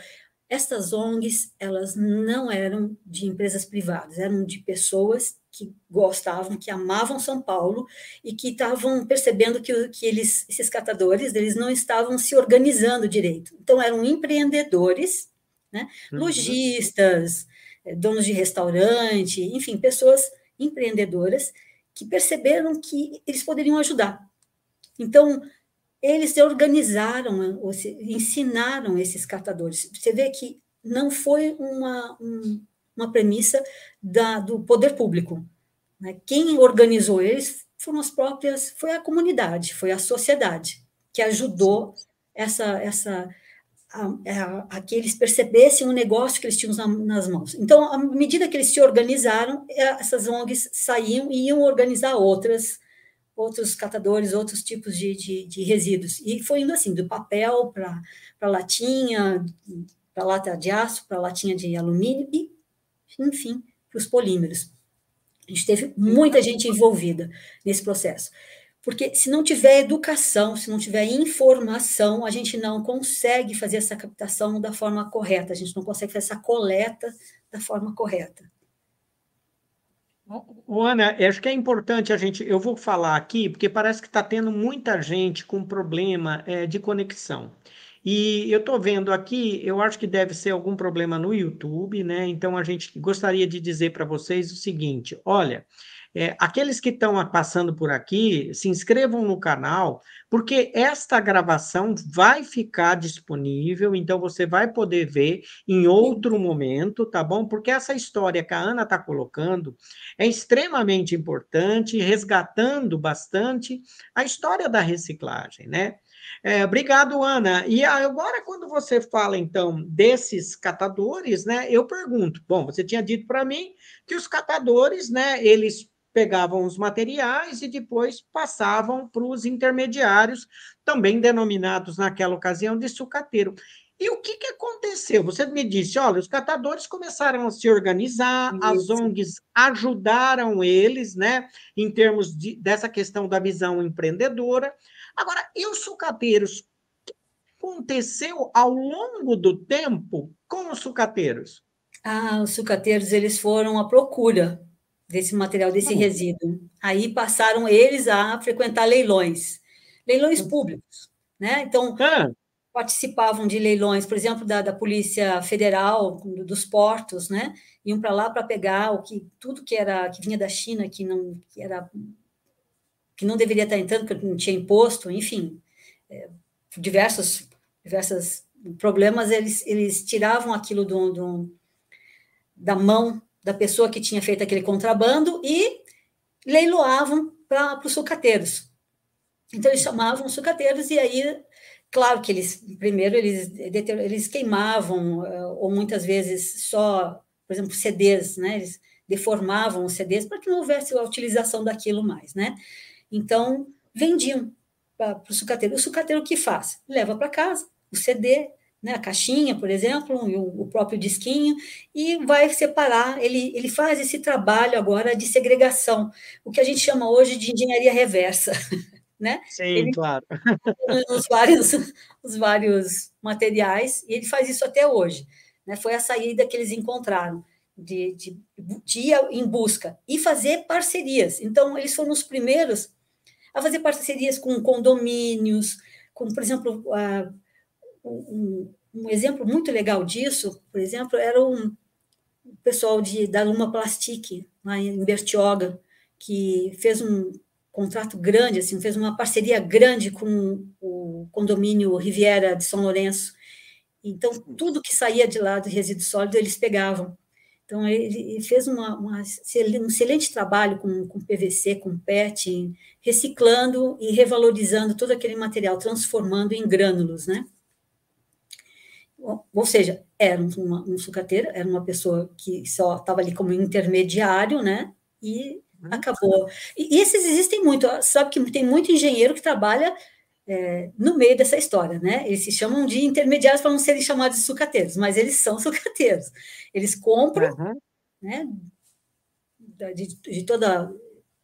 Estas ONGs, elas não eram de empresas privadas, eram de pessoas que gostavam, que amavam São Paulo e que estavam percebendo que, que eles, esses catadores, eles não estavam se organizando direito. Então, eram empreendedores, né? Uhum. lojistas, eh, donos de restaurante, enfim, pessoas empreendedoras que perceberam que eles poderiam ajudar. Então, eles se organizaram, ensinaram esses catadores. Você vê que não foi uma, um, uma premissa da, do poder público. Né? Quem organizou eles foram as próprias, foi a comunidade, foi a sociedade que ajudou essa, essa a, a, a, que eles percebessem o negócio que eles tinham nas mãos. Então, à medida que eles se organizaram, é, essas ONGs saíam e iam organizar outras, outros catadores, outros tipos de, de, de resíduos. E foi indo assim, do papel para latinha, para lata de aço, para latinha de alumínio e enfim, para os polímeros. A gente teve muita gente envolvida nesse processo. Porque se não tiver educação, se não tiver informação, a gente não consegue fazer essa captação da forma correta, a gente não consegue fazer essa coleta da forma correta. Ana, acho que é importante a gente. Eu vou falar aqui, porque parece que está tendo muita gente com problema é, de conexão. E eu estou vendo aqui, eu acho que deve ser algum problema no YouTube, né? Então a gente gostaria de dizer para vocês o seguinte: olha, é, aqueles que estão passando por aqui, se inscrevam no canal, porque esta gravação vai ficar disponível, então você vai poder ver em outro momento, tá bom? Porque essa história que a Ana está colocando é extremamente importante, resgatando bastante a história da reciclagem, né? É, obrigado, Ana. E agora, quando você fala, então, desses catadores, né, eu pergunto, bom, você tinha dito para mim que os catadores, né, eles pegavam os materiais e depois passavam para os intermediários, também denominados naquela ocasião de sucateiro. E o que, que aconteceu? Você me disse, olha, os catadores começaram a se organizar, Isso. as ONGs ajudaram eles, né, em termos de, dessa questão da visão empreendedora, Agora, e os sucateiros? O que aconteceu ao longo do tempo com os sucateiros? Ah, os sucateiros eles foram à procura desse material, desse resíduo. Aí passaram eles a frequentar leilões. leilões públicos, né? Então, ah. participavam de leilões, por exemplo, da, da Polícia Federal, dos portos, né? Iam para lá para pegar o que tudo que era que vinha da China, que não que era que não deveria estar entrando, porque não tinha imposto, enfim, é, diversos diversos problemas, eles, eles tiravam aquilo do, do, da mão da pessoa que tinha feito aquele contrabando e leiloavam para os sucateiros. Então, eles chamavam os sucateiros e aí, claro que eles, primeiro, eles, eles queimavam, eh, ou muitas vezes só, por exemplo, CDs, né? Eles deformavam os CDs para que não houvesse a utilização daquilo mais, né? Então, vendiam para o sucateiro. O sucateiro o que faz? Leva para casa o CD, né, a caixinha, por exemplo, o, o próprio disquinho, e vai separar, ele, ele faz esse trabalho agora de segregação, o que a gente chama hoje de engenharia reversa. <laughs> Né? Sim, ele, claro. <laughs> Os vários, os vários materiais, e ele faz isso até hoje. Né? Foi a saída que eles encontraram, de, de, de ir em busca e fazer parcerias. Então, eles foram os primeiros a fazer parcerias com condomínios, com, por exemplo, a, um, um, exemplo muito legal disso, por exemplo, era um, o pessoal de, da Luma Plastic, lá em Bertioga, que fez um contrato grande, assim, fez uma parceria grande com o condomínio Riviera de São Lourenço. Então, tudo que saía de lá do resíduo sólido, eles pegavam. Então, ele fez uma, uma, um excelente trabalho com, com PVC, com PET, reciclando e revalorizando todo aquele material, transformando em grânulos, né? ou seja, era uma, um sucateiro, era uma pessoa que só estava ali como intermediário, né? E uhum. acabou. E, e, esses existem muito, sabe que tem muito engenheiro que trabalha é, no meio dessa história, né? Eles se chamam de intermediários para não serem chamados de sucateiros, mas eles são <laughs> sucateiros. Eles compram, uhum. né? De, de toda,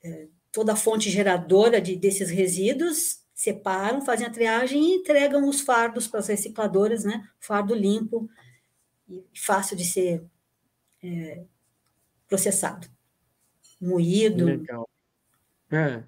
é, toda a fonte geradora de, desses resíduos separam, fazem a triagem e entregam os fardos para as recicladoras, né? Fardo limpo e fácil de ser é, processado. Moído. Legal. É.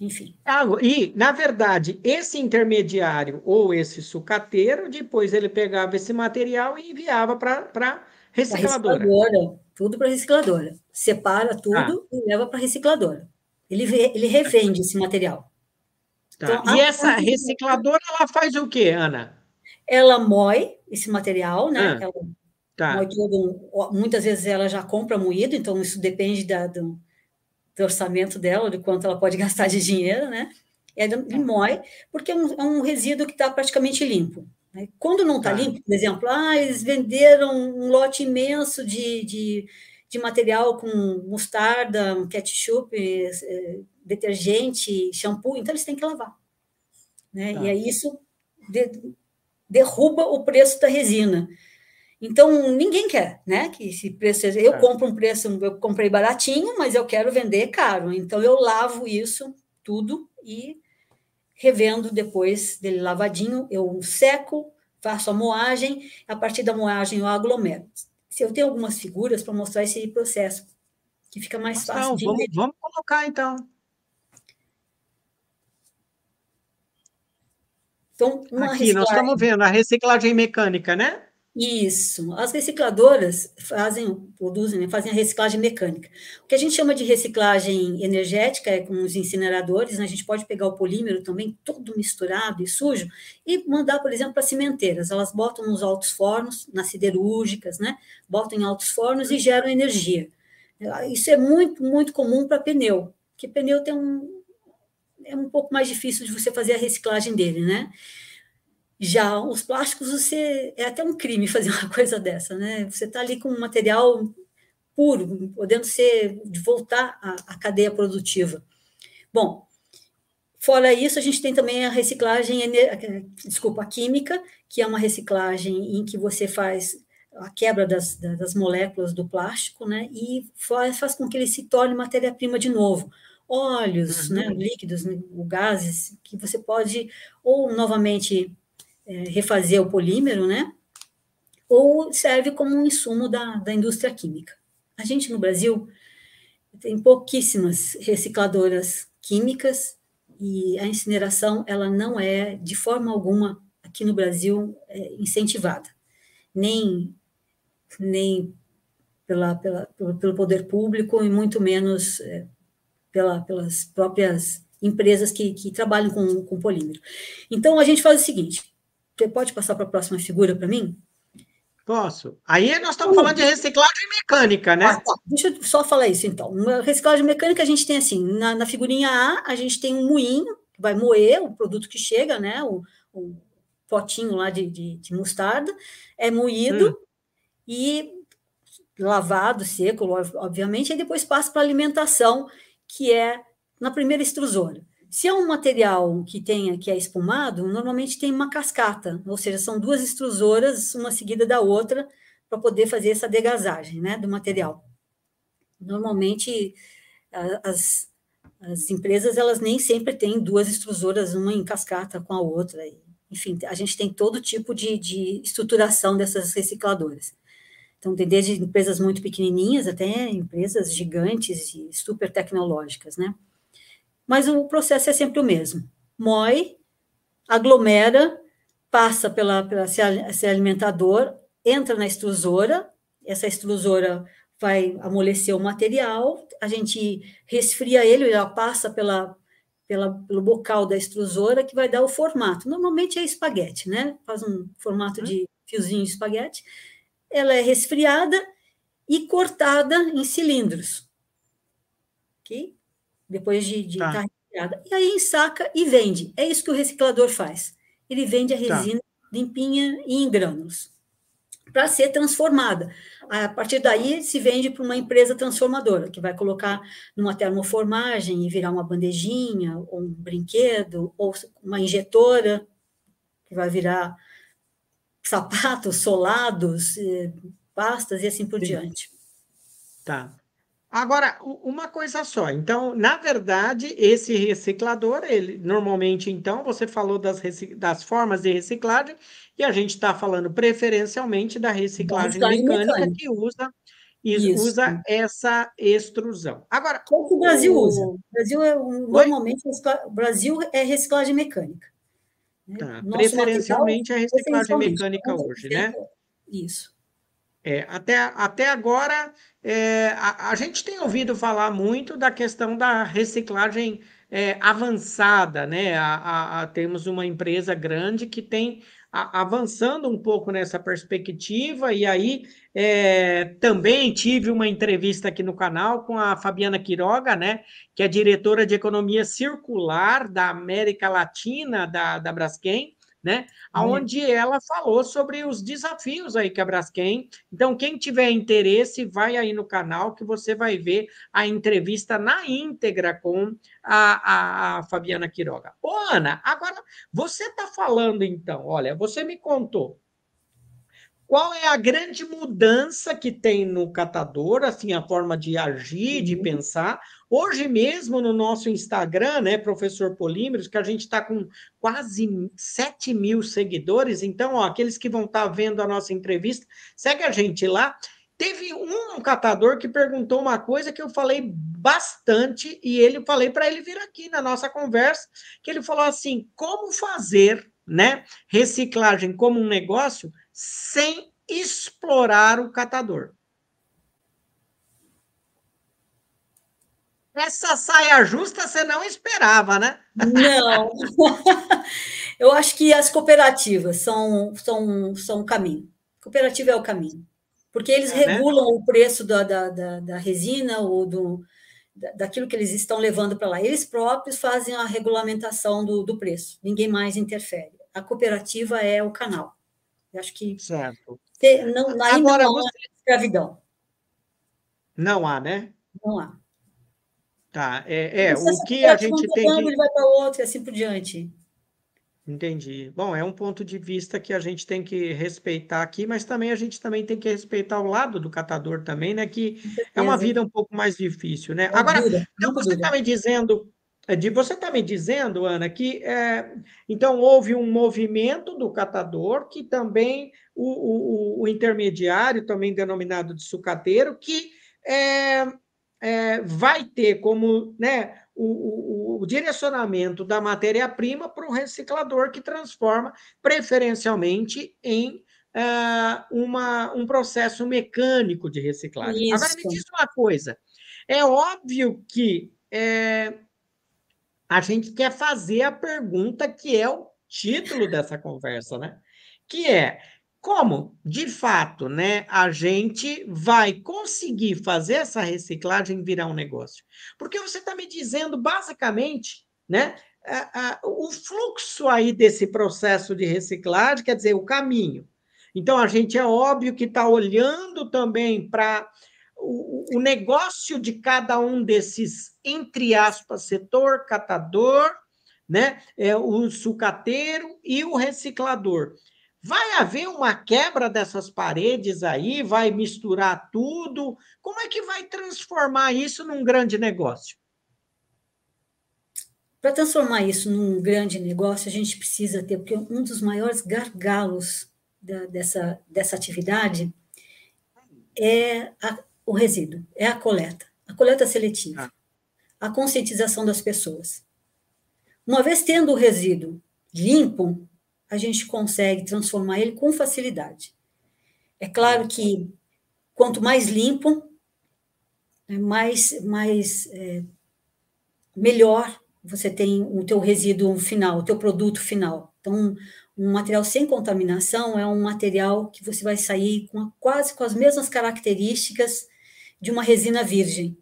Enfim. Ah, e, na verdade, esse intermediário ou esse sucateiro, depois ele pegava esse material e enviava para recicladora. recicladora. Tudo para recicladora. Separa tudo ah. e leva para a recicladora. Ele, ele revende esse material. Tá. Então, e essa recicladora, ela faz o quê, Ana? Ela moe esse material, né? Ah, ela tá. todo, muitas vezes ela já compra moído, então isso depende da, do, do, orçamento dela, de quanto ela pode <laughs> gastar de dinheiro, né? Ela tá. moe, porque é um, é um resíduo que está praticamente limpo. Né? Quando não está tá. limpo, por exemplo, ah, eles venderam um lote imenso de, de, de material com mostarda, ketchup, eh, detergente, shampoo, então eles têm que lavar. Né? Tá. E aí isso de, derruba o preço da resina. Então, ninguém quer, né? Que esse preço. Eu é. compro um preço, eu comprei baratinho, mas eu quero vender caro. Então, eu lavo isso tudo e revendo depois dele lavadinho, eu seco, faço a moagem, a partir da moagem eu aglomero. Se eu tenho algumas figuras para mostrar esse processo, que fica mais Nossa, fácil não, de vamos, vamos colocar então. Então, Aqui, reciclagem... nós estamos vendo a reciclagem mecânica, né? Isso. As recicladoras fazem, produzem, né, fazem a reciclagem mecânica. O que a gente chama de reciclagem energética é com os incineradores, né? a gente pode pegar o polímero também todo misturado e sujo e mandar, por exemplo, para cimenteiras. Elas botam nos altos fornos, nas siderúrgicas, né? Botam em altos fornos e geram energia. Isso é muito, muito comum para pneu, porque pneu tem um, é um pouco mais difícil de você fazer a reciclagem dele, né? Já os plásticos, você é até um crime fazer uma <laughs> coisa dessa, né? Você está ali com um material puro, podendo ser de voltar à, à cadeia produtiva. Bom, fora isso, a gente tem também a reciclagem, desculpa, a química, que é uma reciclagem em que você faz a quebra das, das moléculas do plástico, né? E faz, faz com que ele se torne matéria-prima de novo óleos, né, uhum. né, líquidos, né, gases, que você pode ou novamente refazer o polímero, né, ou serve como um insumo da, da indústria química. A gente no Brasil tem pouquíssimas recicladoras químicas e a incineração ela não é de forma alguma aqui no Brasil é, incentivada, nem nem pela, pela, pelo poder público e muito menos é, pela, pelas próprias empresas que, que trabalham com, com polímero. Então, a gente faz o seguinte: você pode passar para a próxima figura para mim? Posso. Aí nós estamos falando de reciclagem mecânica, né? Ah, tá. Deixa eu só falar isso, então. Uma reciclagem mecânica, a gente tem assim, na, na, figurinha A, a gente tem um moinho, que vai moer o produto que chega, né? O, o potinho lá de, de, de mostarda, é moído hum. e lavado, seco, obviamente, e depois passa para alimentação, que é na primeira extrusora. Se é um material que tenha que é espumado, normalmente tem uma cascata, ou seja, são duas extrusoras, uma seguida da outra, para poder fazer essa degasagem né, do material. Normalmente, as, as empresas elas nem sempre têm duas extrusoras, uma em cascata com a outra. Enfim, a gente tem todo tipo de, de estruturação dessas recicladoras. Então, tem desde empresas muito pequenininhas até empresas gigantes e super tecnológicas, né? Mas o processo é sempre o mesmo. Moe, aglomera, passa pela, pela esse alimentador, entra na extrusora, essa extrusora vai amolecer o material, a gente resfria ele, já passa pela, pela, pelo bocal da extrusora, que vai dar o formato. Normalmente é espaguete, né? Faz um formato de fiozinho de espaguete ela é resfriada e cortada em cilindros. Ok? Depois de estar tá. tá resfriada. E aí ensaca e vende. É isso que o reciclador faz. Ele vende a tá. resina tá. limpinha e em grânulos para ser transformada. A partir daí, se vende para uma empresa transformadora, que vai colocar numa termoformagem e virar uma bandejinha, ou um brinquedo, ou uma injetora, que vai virar sapatos, solados, eh, pastas e assim por Sim. diante. Tá. Agora, uma coisa só. Então, na verdade, esse reciclador, ele normalmente, então, você falou das, das formas de reciclagem, e a gente está falando preferencialmente da reciclagem mecânica, mecânica, que usa, usa essa extrusão. Agora. O que o Brasil o... usa? O Brasil é, normalmente, o Brasil é reciclagem mecânica. Tá. Preferencialmente a reciclagem mecânica hoje, né? Isso. É, até, até agora, é, a, a, gente tem ouvido falar muito da questão da reciclagem é, avançada, né? A, a, a, temos uma empresa grande que tem avançando um pouco nessa perspectiva, e aí é, também tive uma entrevista aqui no canal com a Fabiana Quiroga, né, que é diretora de Economia Circular da América Latina da, da Braskem, né? Onde ela falou sobre os desafios aí que a Braskem. Então, quem tiver interesse, vai aí no canal que você vai ver a entrevista na íntegra com a, a, a Fabiana Quiroga. Ô, Ana, agora você está falando então, olha, você me contou qual é a grande mudança que tem no catador, assim, a forma de agir, de uhum. pensar? Hoje mesmo no nosso Instagram, né, professor Polímeros, que a gente está com quase 7 mil seguidores, então, ó, aqueles que vão estar tá vendo a nossa entrevista, segue a gente lá. Teve um catador que perguntou uma coisa que eu falei bastante e ele falei para ele vir aqui na nossa conversa, que ele falou assim: como fazer, né, reciclagem como um negócio sem explorar o catador. Essa saia justa você não esperava, né? Não. <laughs> Eu acho que as cooperativas são, são, são o caminho. Cooperativa é o caminho. Porque eles é, regulam né? o preço da, da, da, da, resina ou do, daquilo que eles estão levando para lá. Eles próprios fazem a regulamentação do, do preço. Ninguém mais interfere. A cooperativa é o canal. Eu acho que certo. não, aí Agora, não há você... escravidão. Não há, né? Não há. Tá, é, é o que a gente tem que... Ele vai para outro e assim por diante. Entendi. Bom, é um ponto de vista que a gente tem que respeitar aqui, mas também a gente também tem que respeitar o lado do catador também, né? Que é uma vida um pouco mais difícil, né? É Agora, então você está me dizendo de você está me dizendo, Ana, que é, então houve um movimento do catador que também o, o, o intermediário, também denominado de sucateiro, que é, é, vai ter como né, o, o, o, direcionamento da matéria-prima para o reciclador que transforma preferencialmente em uh, uma, um processo mecânico de reciclagem. Isso. Agora, me diz uma coisa: é óbvio que é, a gente quer fazer a pergunta que é o título dessa conversa, né? Que é como, de fato, né, a gente vai conseguir fazer essa reciclagem virar um negócio? Porque você está me dizendo, basicamente, né, o fluxo aí desse processo de reciclagem, quer dizer, o caminho. Então, a gente é óbvio que está olhando também para o, o negócio de cada um desses, entre aspas, setor catador, né? É, o sucateiro e o reciclador. Vai haver uma quebra dessas paredes aí? Vai misturar tudo? Como é que vai transformar isso num grande negócio? Para transformar isso num grande negócio, a gente precisa ter, porque um dos maiores gargalos da, dessa, dessa atividade é a, o resíduo, é a coleta, a coleta seletiva, ah. a conscientização das pessoas. Uma vez tendo o resíduo limpo, a gente consegue transformar ele com facilidade. É claro que quanto mais limpo, é mais, mais é, melhor você tem o teu resíduo final, o teu produto final. Então, um material sem contaminação é um material que você vai sair com quase com as mesmas características de uma resina virgem.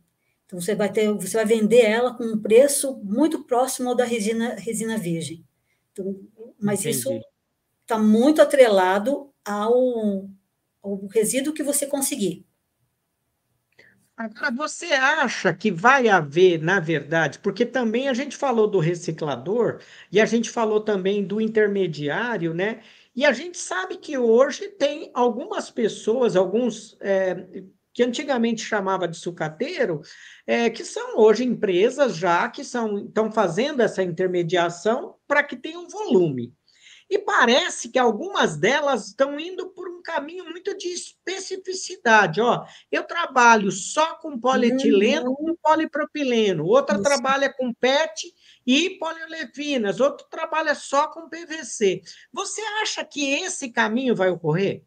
Então você vai ter, você vai vender ela com um preço muito próximo ao da resina, resina virgem. Então, mas Entendi. isso está muito atrelado ao, ao resíduo que você conseguir. Agora, você acha que vai haver, na verdade, porque também a gente falou do reciclador e a gente falou também do intermediário, né? E a gente sabe que hoje tem algumas pessoas, alguns é, que antigamente chamava de sucateiro, é, que são hoje empresas já que são, estão fazendo essa intermediação para que tenha um volume. E parece que algumas delas estão indo por um caminho muito de especificidade. Ó, eu trabalho só com polietileno, uhum. com polipropileno, outra Isso. trabalha com PET e poliolevinas, outro trabalha só com PVC. Você acha que esse caminho vai ocorrer?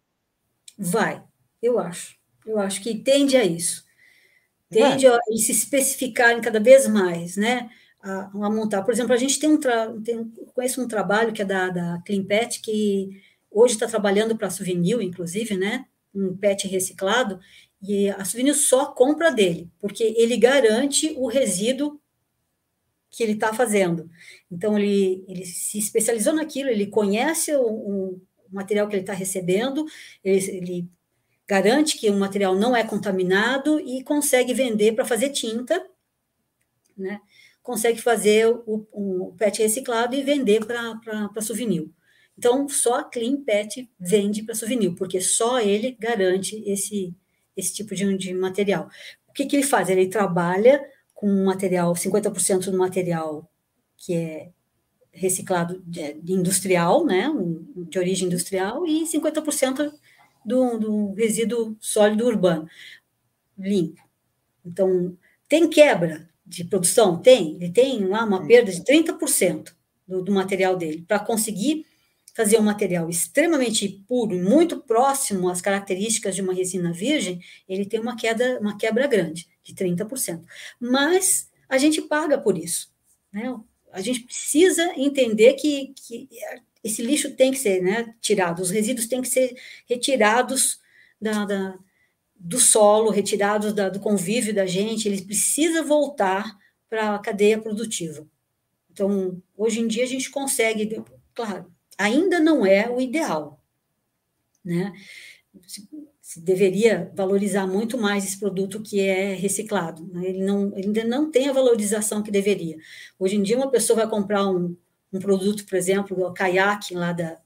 Vai, eu acho. Eu acho que tende a isso. Tende a se especificarem cada vez mais, né? a, a, montar. Por exemplo, a gente tem um, tra... tem, conheço um trabalho que é da, da Clean Pet, que hoje está trabalhando para a Souvenir, inclusive, né? Um pet reciclado, e a Souvenir só compra dele, porque ele garante o resíduo que ele está fazendo. Então, ele, ele se especializou naquilo, ele conhece o, o material que ele está recebendo, ele, ele garante que o material não é contaminado e consegue vender para fazer tinta, né? consegue fazer o, o PET reciclado e vender para souvenir. Então, só a Clean Pet vende para souvenir, porque só ele garante esse, esse tipo de, de material. O que, que ele faz? Ele trabalha com material, 50% do material que é reciclado de, industrial, né, de origem industrial, e 50% do, do resíduo sólido urbano, limpo. Então, tem quebra? de produção? Tem, ele tem lá uma perda de 30% do, do material dele, para conseguir fazer um material extremamente puro e muito próximo às características de uma resina virgem, ele tem uma queda, uma quebra grande, de 30%. Mas a gente paga por isso. Né? A gente precisa entender que, que esse lixo tem que ser né, tirado, os resíduos têm que ser retirados da, da do solo, retirados da, do convívio da gente, eles precisam voltar para a cadeia produtiva. Então, hoje em dia a gente consegue, claro, ainda não é o ideal, né? Se, se deveria valorizar muito mais esse produto que é reciclado. Né? Ele, não, ele ainda não tem a valorização que deveria. Hoje em dia, uma pessoa vai comprar um, um produto, por exemplo, o caiaque lá da,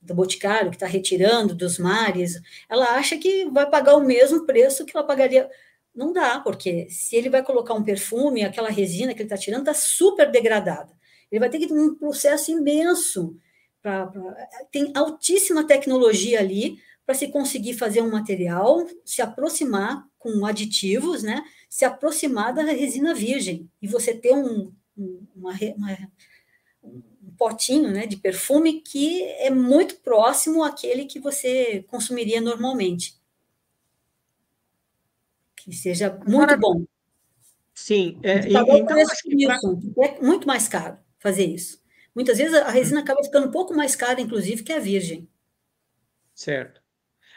do Boticário, que está retirando dos mares, ela acha que vai pagar o mesmo preço que ela pagaria. Não dá, porque se ele vai colocar um perfume, aquela resina que ele está tirando está super degradada. Ele vai ter que ter um processo imenso pra, pra, tem altíssima tecnologia ali para se conseguir fazer um material se aproximar com aditivos, né? Se aproximar da resina virgem e você ter um, uma, uma, um potinho, né, de perfume que é muito próximo àquele que você consumiria normalmente, que seja muito Agora, bom. Sim, é, então, acho que pra... é muito mais caro fazer isso. Muitas vezes a resina acaba ficando um pouco mais cara, inclusive, que a virgem. Certo.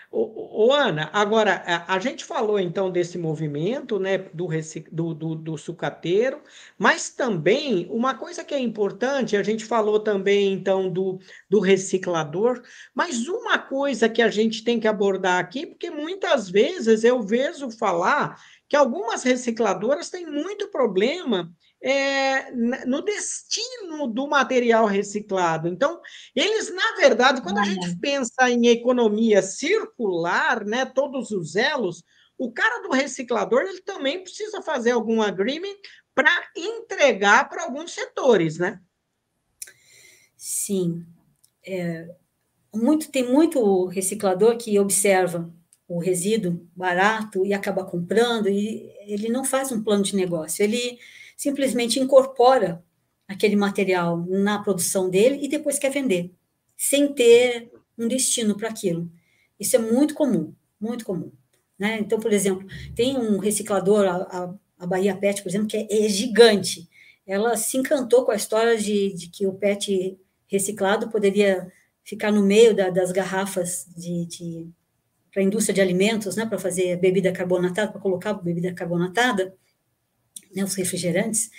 Ô, Ana, agora, a, a, gente falou então desse movimento né, do, do, do, do, sucateiro, mas também uma coisa que é importante, a gente falou também então do, do reciclador, mas uma coisa que a gente tem que abordar aqui, porque muitas vezes eu vejo falar que algumas recicladoras têm muito problema é, no destino do material reciclado. Então, eles, na verdade, quando a gente pensa em economia circular, né, todos os elos, o cara do reciclador ele também precisa fazer algum agreement para entregar para alguns setores, né? Sim. É, muito, tem muito reciclador que observa o resíduo barato e acaba comprando, e ele não faz um plano de negócio, ele simplesmente incorpora aquele material na produção dele e depois quer vender, sem ter um destino para aquilo. Isso é muito comum, muito comum. Né? Então, por exemplo, tem um reciclador, a, a Bahia Pet, por exemplo, que é, é, gigante. Ela se encantou com a história de, de que o PET reciclado poderia ficar no meio da, das garrafas de, de para a indústria de alimentos, né, para fazer bebida carbonatada, para colocar bebida carbonatada, né, os refrigerantes,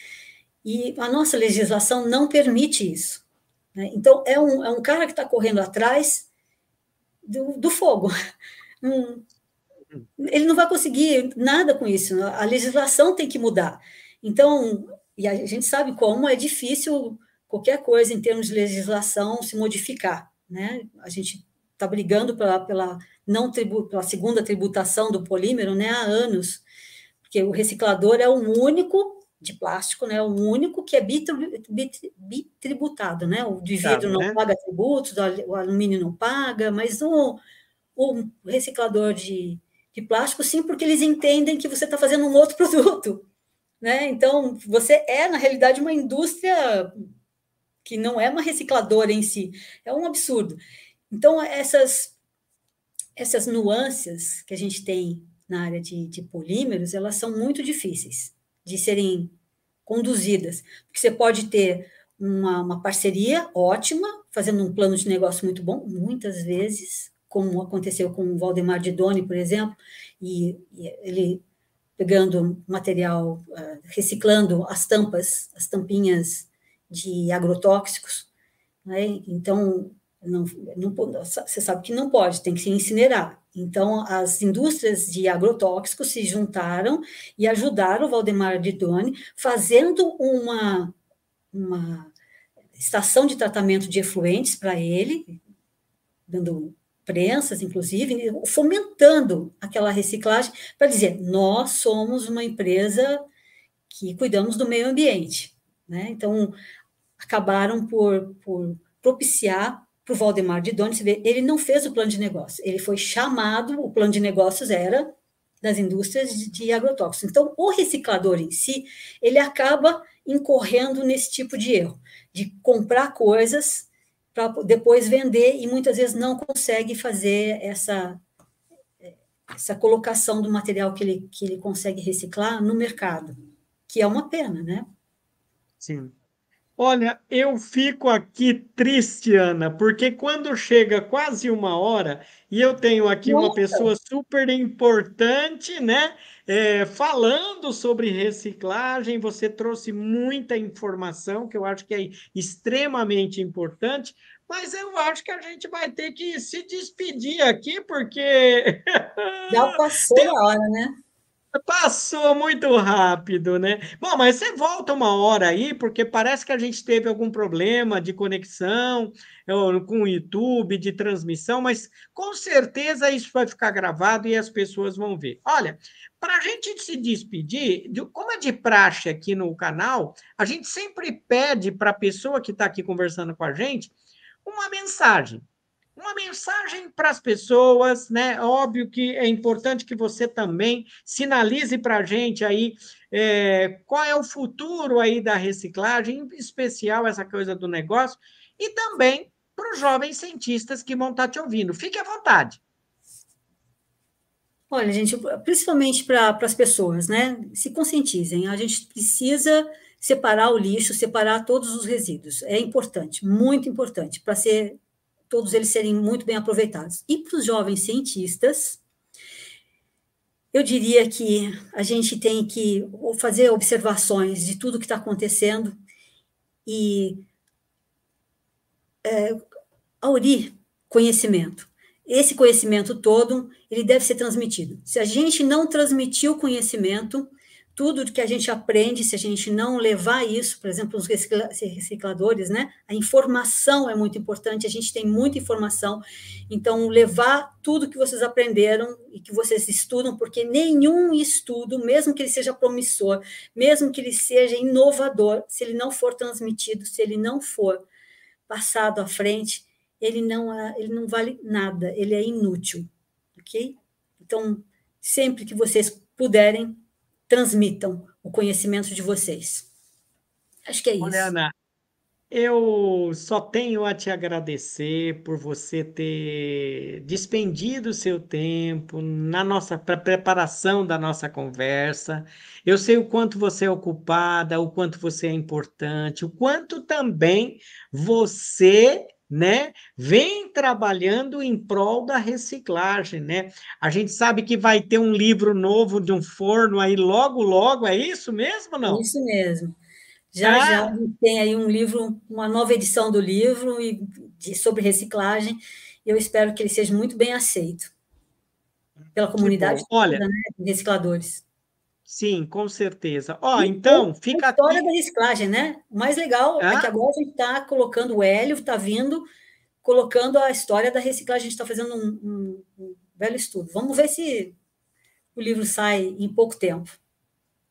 e a nossa legislação não permite isso. Né? Então, é um, é um cara que está correndo atrás do, do fogo. <laughs> Um, ele não vai conseguir nada com isso, a legislação tem que mudar. Então, e a gente sabe como é difícil qualquer coisa em termos de legislação se modificar. Né? A gente está brigando pela, pela, não tribu, pela segunda tributação do polímero né, há anos, porque o reciclador é o único de plástico, né, o único que é bitributado, né? O de vidro não né? paga tributos, o alumínio não paga, mas o, o reciclador de, de plástico, sim, porque eles entendem que você está fazendo um outro <laughs> produto, né? Então, você é, na realidade, uma indústria que não é uma recicladora em si, é um absurdo. Então, essas, essas nuances que a gente tem na área de, de polímeros, elas são muito difíceis de serem conduzidas, porque você pode ter uma, uma, parceria ótima, fazendo um plano de negócio muito bom, muitas vezes, como aconteceu com o Valdemar Didoni, por exemplo, e, e ele pegando material, uh, reciclando as tampas, as tampinhas de agrotóxicos, né? então não, não, você sabe que não pode, tem que se incinerar. Então, as indústrias de agrotóxicos se juntaram e ajudaram o Valdemar Didoni, fazendo uma, uma estação de tratamento de efluentes para ele, dando prensas, inclusive, fomentando aquela reciclagem, para dizer: nós somos uma empresa que cuidamos do meio ambiente. Né? Então, acabaram por, por propiciar para o Valdemar de Doni, ele não fez o plano de negócio, ele foi chamado, o plano de negócios era das indústrias de agrotóxicos. Então, o reciclador em si, ele acaba incorrendo nesse tipo de erro, de comprar coisas para depois vender e muitas vezes não consegue fazer essa essa colocação do material que ele, que ele consegue reciclar no mercado, que é uma pena, né? Sim. Olha, eu fico aqui triste, Ana, porque quando chega quase uma hora e eu tenho aqui uma pessoa super importante, né? É, falando sobre reciclagem, você trouxe muita informação que eu acho que é extremamente importante, mas eu acho que a gente vai ter que se despedir aqui, porque. Já <laughs> passou a hora, né? Passou muito rápido, né? Bom, mas você volta uma hora aí, porque parece que a gente teve algum problema de conexão com o YouTube, de transmissão, mas com certeza isso vai ficar gravado e as pessoas vão ver. Olha, para a gente se despedir, como é de praxe aqui no canal, a gente sempre pede para a pessoa que está aqui conversando com a gente uma mensagem. Uma mensagem para as pessoas, né? Óbvio que é importante que você também sinalize para a gente aí é, qual é o futuro aí da reciclagem, em especial essa coisa do negócio, e também para os jovens cientistas que vão estar tá te ouvindo. Fique à vontade. Olha, gente, principalmente para as pessoas, né? Se conscientizem. A gente precisa separar o lixo, separar todos os resíduos. É importante, muito importante, para ser todos eles serem muito bem aproveitados. E para os jovens cientistas, eu diria que a gente tem que fazer observações de tudo que está acontecendo e é, aurir conhecimento. Esse conhecimento todo, ele deve ser transmitido. Se a gente não transmitir o conhecimento, tudo que a gente aprende, se a gente não levar isso, por exemplo, os recicladores, né? A informação é muito importante, a gente tem muita informação, então levar tudo que vocês aprenderam e que vocês estudam, porque nenhum estudo, mesmo que ele seja promissor, mesmo que ele seja inovador, se ele não for transmitido, se ele não for passado à frente, ele não, é, ele não vale nada, ele é inútil, ok? Então, sempre que vocês puderem, transmitam o conhecimento de vocês. Acho que é isso. Olha, Ana, eu só tenho a te agradecer por você ter despendido o seu tempo na nossa preparação da nossa conversa. Eu sei o quanto você é ocupada, o quanto você é importante, o quanto também você né, vem trabalhando em prol da reciclagem, né? A gente sabe que vai ter um livro novo de um forno aí logo, logo, é isso mesmo, não? Isso mesmo. Já ah. já tem aí um livro, uma nova edição do livro e de, sobre reciclagem. Eu espero que ele seja muito bem aceito pela comunidade Olha, toda, né, de recicladores. Sim, com certeza. Ó, então, fica a história aqui... da reciclagem, né? O mais legal é que agora a gente está colocando o Hélio, está vindo, colocando a história da reciclagem. A gente está fazendo um, um, um belo estudo. Vamos ver se o livro sai em pouco tempo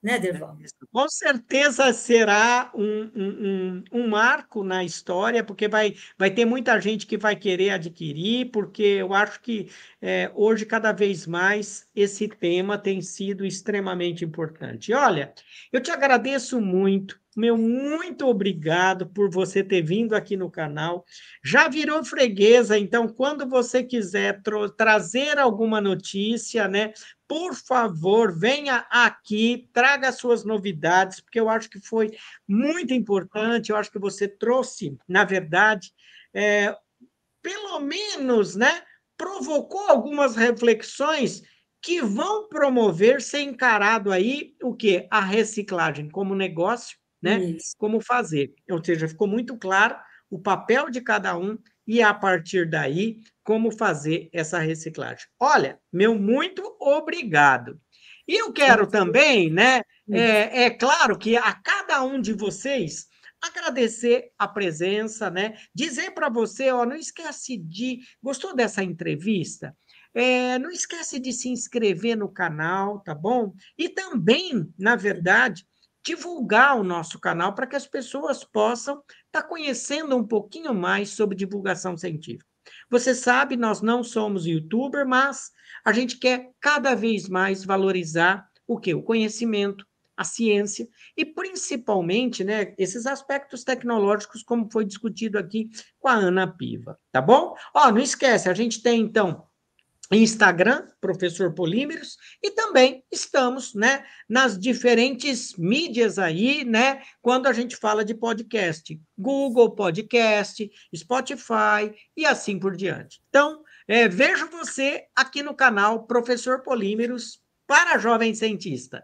né, Derval? Com certeza será um, um, um, marco na história, porque vai, vai ter muita gente que vai querer adquirir, porque eu acho que é, hoje, cada vez mais, esse tema tem sido extremamente importante. Olha, eu te agradeço muito. Meu, muito obrigado por você ter vindo aqui no canal. Já virou freguesa, então, quando você quiser trazer alguma notícia, né, por favor, venha aqui, traga suas novidades, porque eu acho que foi muito importante, eu acho que você trouxe, na verdade, é, pelo menos, né, provocou algumas reflexões que vão promover ser encarado aí o que? A reciclagem como negócio, né? Isso. Como fazer. Ou seja, ficou muito claro o papel de cada um e a partir daí como fazer essa reciclagem. Olha, meu muito obrigado. E eu quero também, né? É, é claro que a cada um de vocês agradecer a presença, né? Dizer para você, ó, não esquece de. Gostou dessa entrevista? É, não esquece de se inscrever no canal, tá bom? E também, na verdade, divulgar o nosso canal para que as pessoas possam estar tá conhecendo um pouquinho mais sobre divulgação científica. Você sabe, nós não somos youtuber, mas a gente quer cada vez mais valorizar o que? O conhecimento, a ciência e principalmente, né, esses aspectos tecnológicos como foi discutido aqui com a Ana Piva, tá bom? Ó, não esquece, a gente tem então Instagram, Professor Polímeros, e também estamos, né, nas diferentes mídias aí, né, quando a gente fala de podcast, Google Podcast, Spotify e assim por diante. Então, é, vejo você aqui no canal Professor Polímeros para Jovem Cientista.